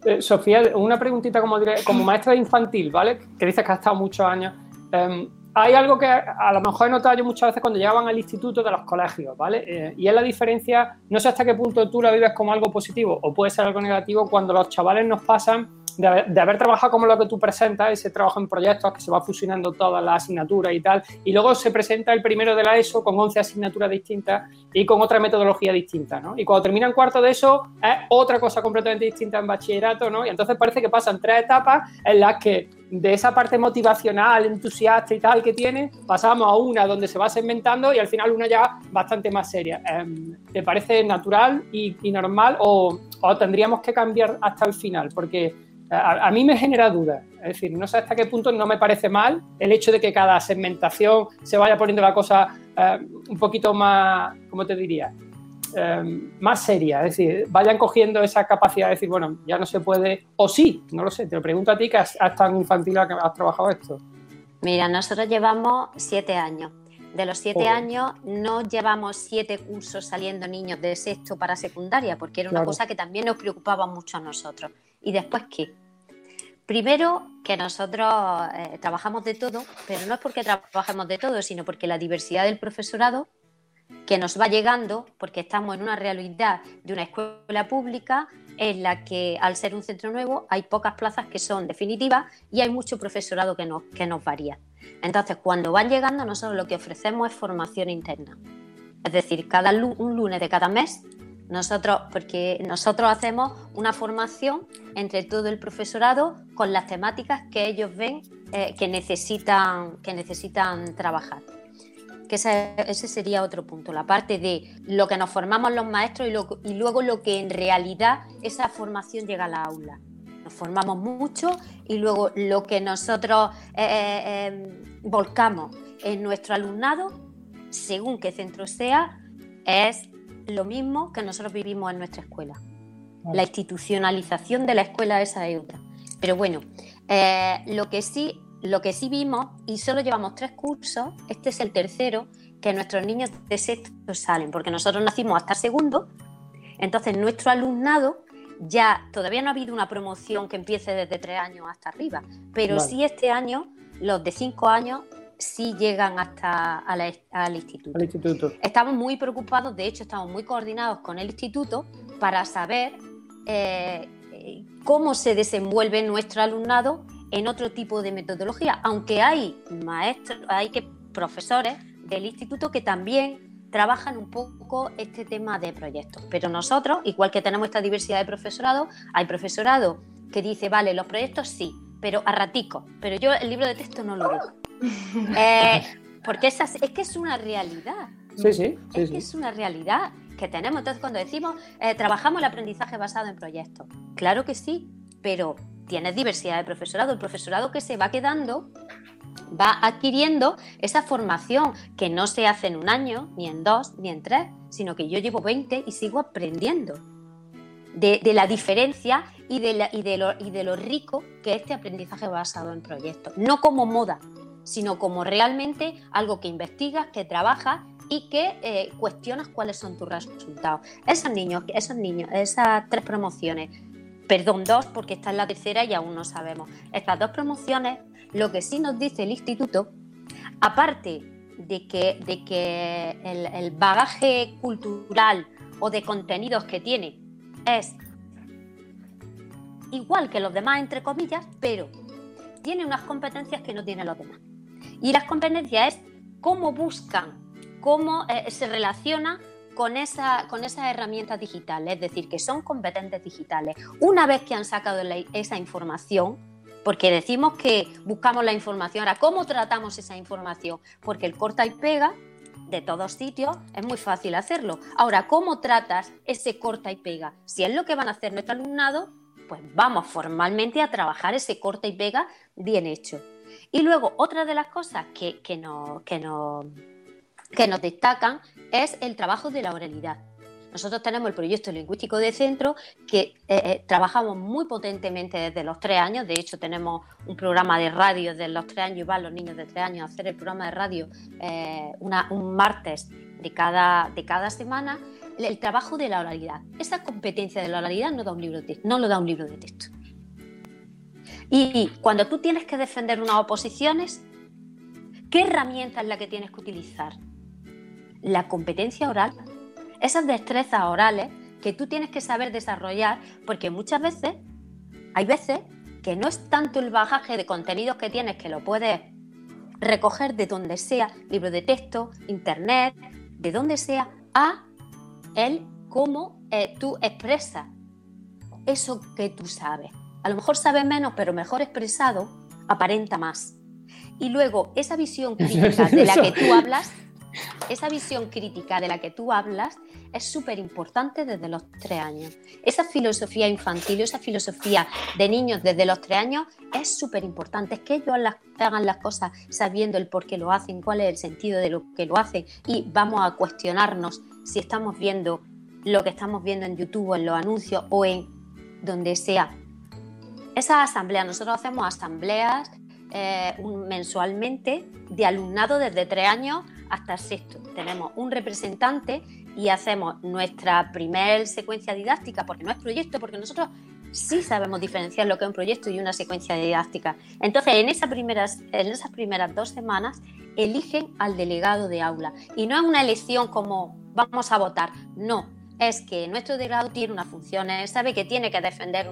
Eh, Sofía, una preguntita como, como maestra de infantil, ¿vale? Que dices que has estado muchos años. Em, hay algo que a lo mejor he notado yo muchas veces cuando llegaban al instituto de los colegios, ¿vale? Eh, y es la diferencia, no sé hasta qué punto tú la vives como algo positivo o puede ser algo negativo cuando los chavales nos pasan de haber, trabajado como lo que tú presentas, ese trabajo en proyectos que se va fusionando todas las asignaturas y tal, y luego se presenta el primero de la ESO con 11 asignaturas distintas y con otra metodología distinta, ¿no? Y cuando terminan cuarto de eso es otra cosa completamente distinta en bachillerato, ¿no? Y entonces parece que pasan tres etapas en las que de esa parte motivacional, entusiasta y tal que tiene, pasamos a una donde se va segmentando y al final una ya bastante más seria. Em, ¿Te parece natural y, normal o, tendríamos que cambiar hasta el final? Porque a, a mí me genera dudas. Es decir, no sé hasta qué punto no me parece mal el hecho de que cada segmentación se vaya poniendo la cosa eh, un poquito más, ¿cómo te diría? Eh, más seria, es decir, vayan cogiendo esa capacidad de decir, bueno, ya no se puede, o sí, no lo sé, te lo pregunto a ti que has, has tan infantil que has trabajado esto. Mira, nosotros llevamos siete años. De los siete años no llevamos siete cursos saliendo niños de sexto para secundaria, porque era una Claro. cosa que también nos preocupaba mucho a nosotros. ¿Y después qué? Primero, que nosotros eh, trabajamos de todo, pero no es porque trabajemos de todo, sino porque la diversidad del profesorado que nos va llegando, porque estamos en una realidad de una escuela pública en la que al ser un centro nuevo hay pocas plazas que son definitivas y hay mucho profesorado que nos, que nos varía. Entonces, cuando van llegando, nosotros lo que ofrecemos es formación interna. Es decir, cada un lunes de cada mes, nosotros, porque nosotros hacemos una formación entre todo el profesorado con las temáticas que ellos ven eh, que, necesitan, que necesitan trabajar que ese, ese sería otro punto, la parte de lo que nos formamos los maestros y, lo- y luego lo que en realidad esa formación llega a la aula. Nos formamos mucho y luego lo que nosotros eh, eh, eh, volcamos en nuestro alumnado, según qué centro sea, es lo mismo que nosotros vivimos en nuestra escuela. La institucionalización de la escuela esa es otra. Pero bueno, eh, lo que sí lo que sí vimos, y solo llevamos tres cursos, este es el tercero, que nuestros niños de sexto salen, porque nosotros nacimos hasta segundo, entonces nuestro alumnado ya todavía no ha habido una promoción que empiece desde tres años hasta arriba, pero Vale. sí este año, los de cinco años, sí llegan hasta a la- al instituto. Al instituto. Estamos muy preocupados, de hecho estamos muy coordinados con el instituto para saber eh, eh, cómo se desenvuelve nuestro alumnado en otro tipo de metodología, aunque hay maestros, hay que profesores del instituto que también trabajan un poco este tema de proyectos. Pero nosotros, igual que tenemos esta diversidad de profesorado, hay profesorado que dice, vale, los proyectos sí, pero a ratico, pero yo el libro de texto no lo dejo. Eh, porque es, así- es que es una realidad. Sí, sí, sí, Es que es una realidad que tenemos. Entonces, cuando decimos eh, trabajamos el aprendizaje basado en proyectos, claro que sí, pero tienes diversidad de profesorado. El profesorado que se va quedando va adquiriendo esa formación que no se hace en un año, ni en dos, ni en tres, sino que yo llevo 20 y sigo aprendiendo de, la diferencia y de, lo, rico que es este aprendizaje basado en proyectos. No como moda, sino como realmente algo que investigas, que trabajas y que eh, cuestionas cuáles son tus resultados. Esos niños, esos niños, esas tres promociones, perdón, dos, porque esta es la tercera y aún no sabemos. Estas dos promociones, lo que sí nos dice el instituto, aparte de que, de que el, bagaje cultural o de contenidos que tiene es igual que los demás, entre comillas, pero tiene unas competencias que no tienen los demás. Y las competencias es cómo buscan, cómo eh, se relaciona con, esa, con esas herramientas digitales, es decir, que son competentes digitales. Una vez que han sacado esa información, porque decimos que buscamos la información, ahora, ¿cómo tratamos esa información? Porque el corta y pega de todos sitios es muy fácil hacerlo. Ahora, ¿cómo tratas ese corta y pega? Si es lo que van a hacer nuestro alumnado, pues vamos formalmente a trabajar ese corta y pega bien hecho. Y luego, otra de las cosas que, que, nos, que, nos, que nos destacan es el trabajo de la oralidad. Nosotros tenemos el proyecto lingüístico de centro que eh, eh, trabajamos muy potentemente desde los tres años. De hecho, tenemos un programa de radio desde los tres años y van los niños de tres años a hacer el programa de radio eh, un martes de cada, de cada semana. El, trabajo de la oralidad. Esa competencia de la oralidad no, da un libro de no lo da un libro de texto. Y cuando tú tienes que defender unas oposiciones, ¿qué herramienta es la que tienes que utilizar? La competencia oral. Esas destrezas orales que tú tienes que saber desarrollar, porque muchas veces, hay veces que no es tanto el bagaje de contenidos que tienes que lo puedes recoger de donde sea, libro de texto, internet, de donde sea, a el cómo eh, tú expresas eso que tú sabes. A lo mejor sabes menos, pero mejor expresado aparenta más. Y luego, esa visión crítica de la que tú hablas, esa visión crítica de la que tú hablas es súper importante desde los tres años. Esa filosofía infantil, esa filosofía de niños desde los tres años es súper importante. Es que ellos hagan las cosas sabiendo el por qué lo hacen, cuál es el sentido de lo que lo hacen y vamos a cuestionarnos si estamos viendo lo que estamos viendo en YouTube o en los anuncios o en donde sea. Esas asambleas, nosotros hacemos asambleas eh, mensualmente de alumnado desde tres años hasta sexto. Tenemos un representante y hacemos nuestra primer secuencia didáctica, porque no es proyecto, porque nosotros sí sabemos diferenciar lo que es un proyecto y una secuencia didáctica. Entonces, en, esas primeras, en esas primeras dos semanas, eligen al delegado de aula. Y no es una elección como vamos a votar, no. Es que nuestro delegado tiene unas funciones, sabe que tiene que defender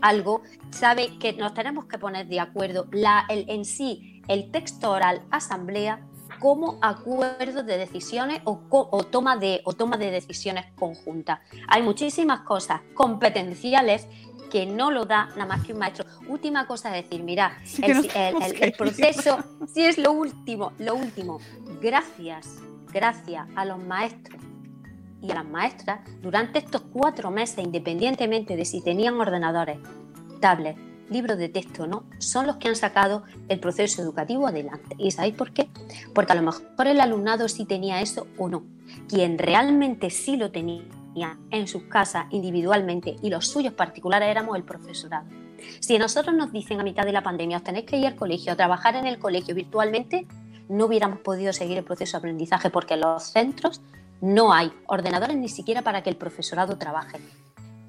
algo, sabe que nos tenemos que poner de acuerdo. La, el, en sí, el texto oral asamblea como acuerdo de decisiones o, toma de, o toma de decisiones conjuntas. Hay muchísimas cosas competenciales que no lo da nada más que un maestro. Última cosa es decir, mira, Sí el, proceso, sí es lo último, lo último. Gracias, gracias a los maestros y a las maestras, durante estos cuatro meses, independientemente de si tenían ordenadores, tablets, libros de texto o no, son los que han sacado el proceso educativo adelante. ¿Y sabéis por qué? Porque a lo mejor el alumnado sí tenía eso o no. Quien realmente sí lo tenía en sus casas individualmente y los suyos particulares éramos el profesorado. Si nosotros nos dicen a mitad de la pandemia os tenéis que ir al colegio, a trabajar en el colegio virtualmente, no hubiéramos podido seguir el proceso de aprendizaje porque en los centros no hay ordenadores ni siquiera para que el profesorado trabaje.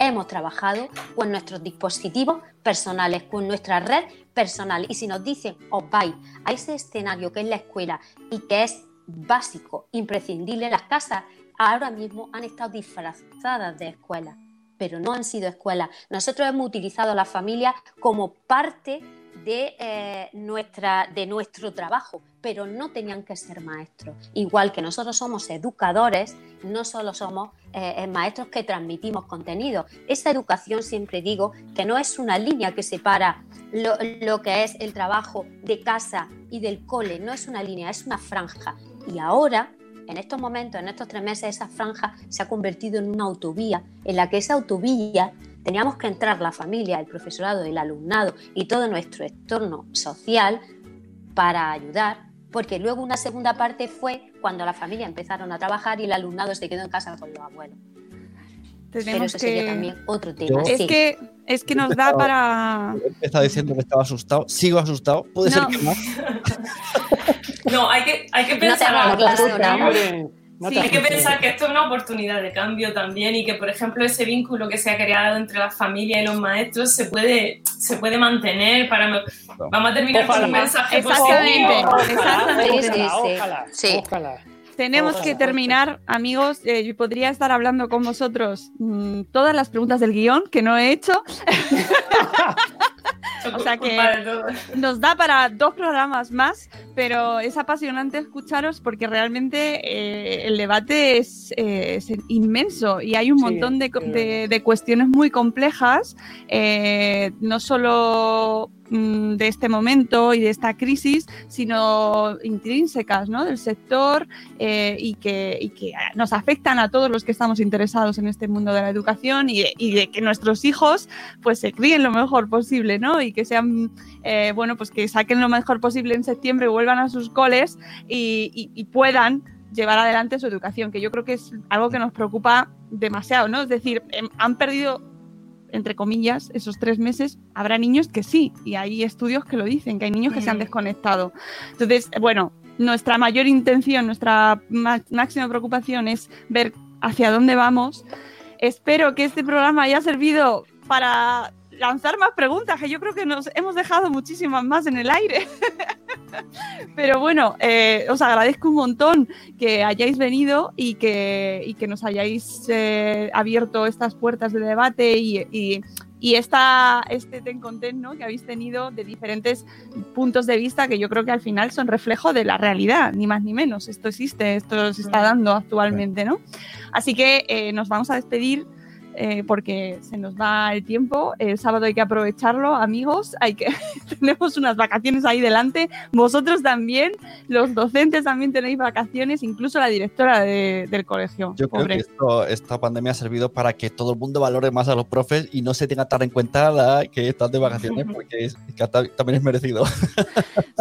Hemos trabajado con nuestros dispositivos personales, con nuestra red personal. Y si nos dicen, os vais a ese escenario que es la escuela y que es básico, imprescindible, las casas ahora mismo han estado disfrazadas de escuela, pero no han sido escuelas. Nosotros hemos utilizado a la familia como parte de, eh, nuestra, de nuestro trabajo, pero no tenían que ser maestros. Igual que nosotros somos educadores, no solo somos eh, eh, maestros que transmitimos contenido. Esa educación, siempre digo, que no es una línea que separa lo, lo que es el trabajo de casa y del cole, no es una línea, es una franja. Y ahora en estos momentos, en estos tres meses, esa franja se ha convertido en una autovía, en la que esa autovía teníamos que entrar la familia, el profesorado, el alumnado y todo nuestro entorno social para ayudar, porque luego una segunda parte fue cuando la familia empezaron a trabajar y el alumnado se quedó en casa con los abuelos. Pero eso sería también otro tema. Es sí. que, es que nos da para. Estaba diciendo que estaba asustado. Sigo asustado. Puede No. ser que más. No, hay que, hay que No te No Sí, hay que pensar que esto es una oportunidad de cambio también y que, por ejemplo, ese vínculo que se ha creado entre la familia y los maestros se puede, se puede mantener para... Vamos a terminar con un Ojalá. mensaje Exactamente, positivo. exactamente. Sí, Ojalá, sí. ojalá. Tenemos Ojalá. que terminar, amigos. eh, yo podría estar hablando con vosotros mm, todas las preguntas del guion que no he hecho. o sea que nos da para dos programas más, pero es apasionante escucharos porque realmente eh, el debate es, eh, es inmenso y hay un Sí, montón de, de- de cuestiones muy complejas, eh, no solo mm, de este momento y de esta crisis, sino intrínsecas ¿no? del sector eh, y, que, y que nos afectan a todos los que estamos interesados en este mundo de la educación y de, y de que nuestros hijos pues se críen lo mejor posible, ¿no? Y que sean, eh, bueno, pues que saquen lo mejor posible en septiembre, vuelvan a sus coles y, y- y puedan llevar adelante su educación, que yo creo que es algo que nos preocupa demasiado, ¿no? Es decir, em, han perdido entre comillas, esos tres meses, habrá niños que sí, y hay estudios que lo dicen, que hay niños que se han Mm. desconectado. Entonces, bueno, nuestra mayor intención, nuestra ma- máxima preocupación es ver hacia dónde vamos. Espero que este programa haya servido para lanzar más preguntas, que yo creo que nos hemos dejado muchísimas más en el aire. Pero bueno, eh, os agradezco un montón que hayáis venido y que, y que nos hayáis eh, abierto estas puertas de debate y, y- y esta, este ten con ten, ¿no? que habéis tenido de diferentes puntos de vista que yo creo que al final son reflejo de la realidad, ni más ni menos. Esto existe, esto se está dando actualmente, ¿no? Así que eh, nos vamos a despedir eh, porque se nos va el tiempo. El sábado hay que aprovecharlo, amigos. Hay que tenemos unas vacaciones ahí delante. Vosotros también, los docentes también tenéis vacaciones, incluso la directora de- del colegio. Yo creo Pobre. que esto- esta pandemia ha servido para que todo el mundo valore más a los profes y no se tenga tan en cuenta la que están de vacaciones, porque es- que ta- también es merecido.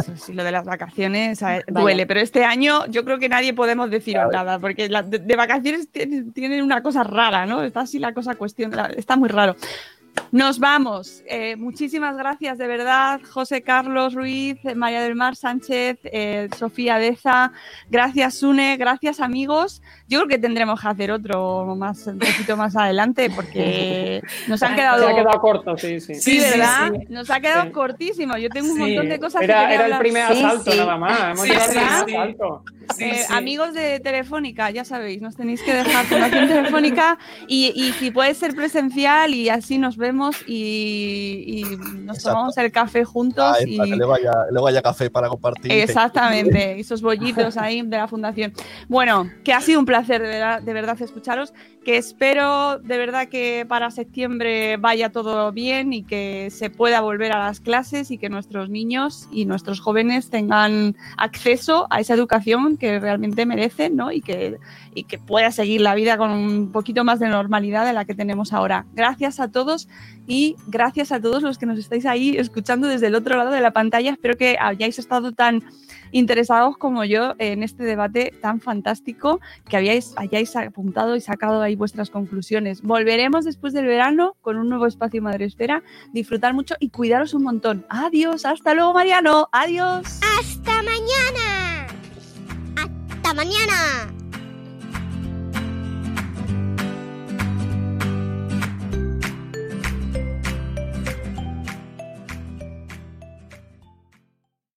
Sí, sí, lo de las vacaciones ver, duele, pero este año yo creo que nadie podemos Claro. nada, porque la- de, de vacaciones tienen, tienen una cosa rara, ¿no? Está así la cosa cuestión, la- está muy raro. Nos vamos. Eh, muchísimas gracias de verdad, José Carlos Ruiz, María del Mar Sánchez, eh, Sofía Deza. Gracias, Sune. Gracias, amigos. Yo creo que tendremos que hacer otro más, un poquito más adelante porque nos han quedado. Se ha quedado corto, sí, sí. Sí, ¿verdad? sí. Nos ha quedado Sí. cortísimo. Yo tengo un Sí. montón de cosas que Era, quería era el primer asalto sí. nada más. Hemos Sí, llegado al primer sí. asalto. Sí, Eh, sí. Amigos de Telefónica, ya sabéis, nos tenéis que dejar formación telefónica y, y si puede ser presencial y así nos vemos y, y nos Exacto. tomamos el café juntos. Ah, y, esta, que luego haya, luego haya café para compartir. Exactamente, esos bollitos ahí de la fundación. Bueno, que ha sido un placer de verdad, de verdad escucharos, que espero de verdad que para septiembre vaya todo bien y que se pueda volver a las clases y que nuestros niños y nuestros jóvenes tengan acceso a esa educación que realmente merecen, ¿no? Y que, y que pueda seguir la vida con un poquito más de normalidad de la que tenemos ahora. Gracias a todos y gracias a todos los que nos estáis ahí escuchando desde el otro lado de la pantalla. Espero que hayáis estado tan interesados como yo en este debate tan fantástico, que habíais, hayáis apuntado y sacado ahí vuestras conclusiones. Volveremos después del verano con un nuevo espacio Madre Espera. Disfrutar mucho y cuidaros un montón. Adiós, hasta luego Mariano. Adiós. ¡Hasta mañana! ¡Hasta mañana!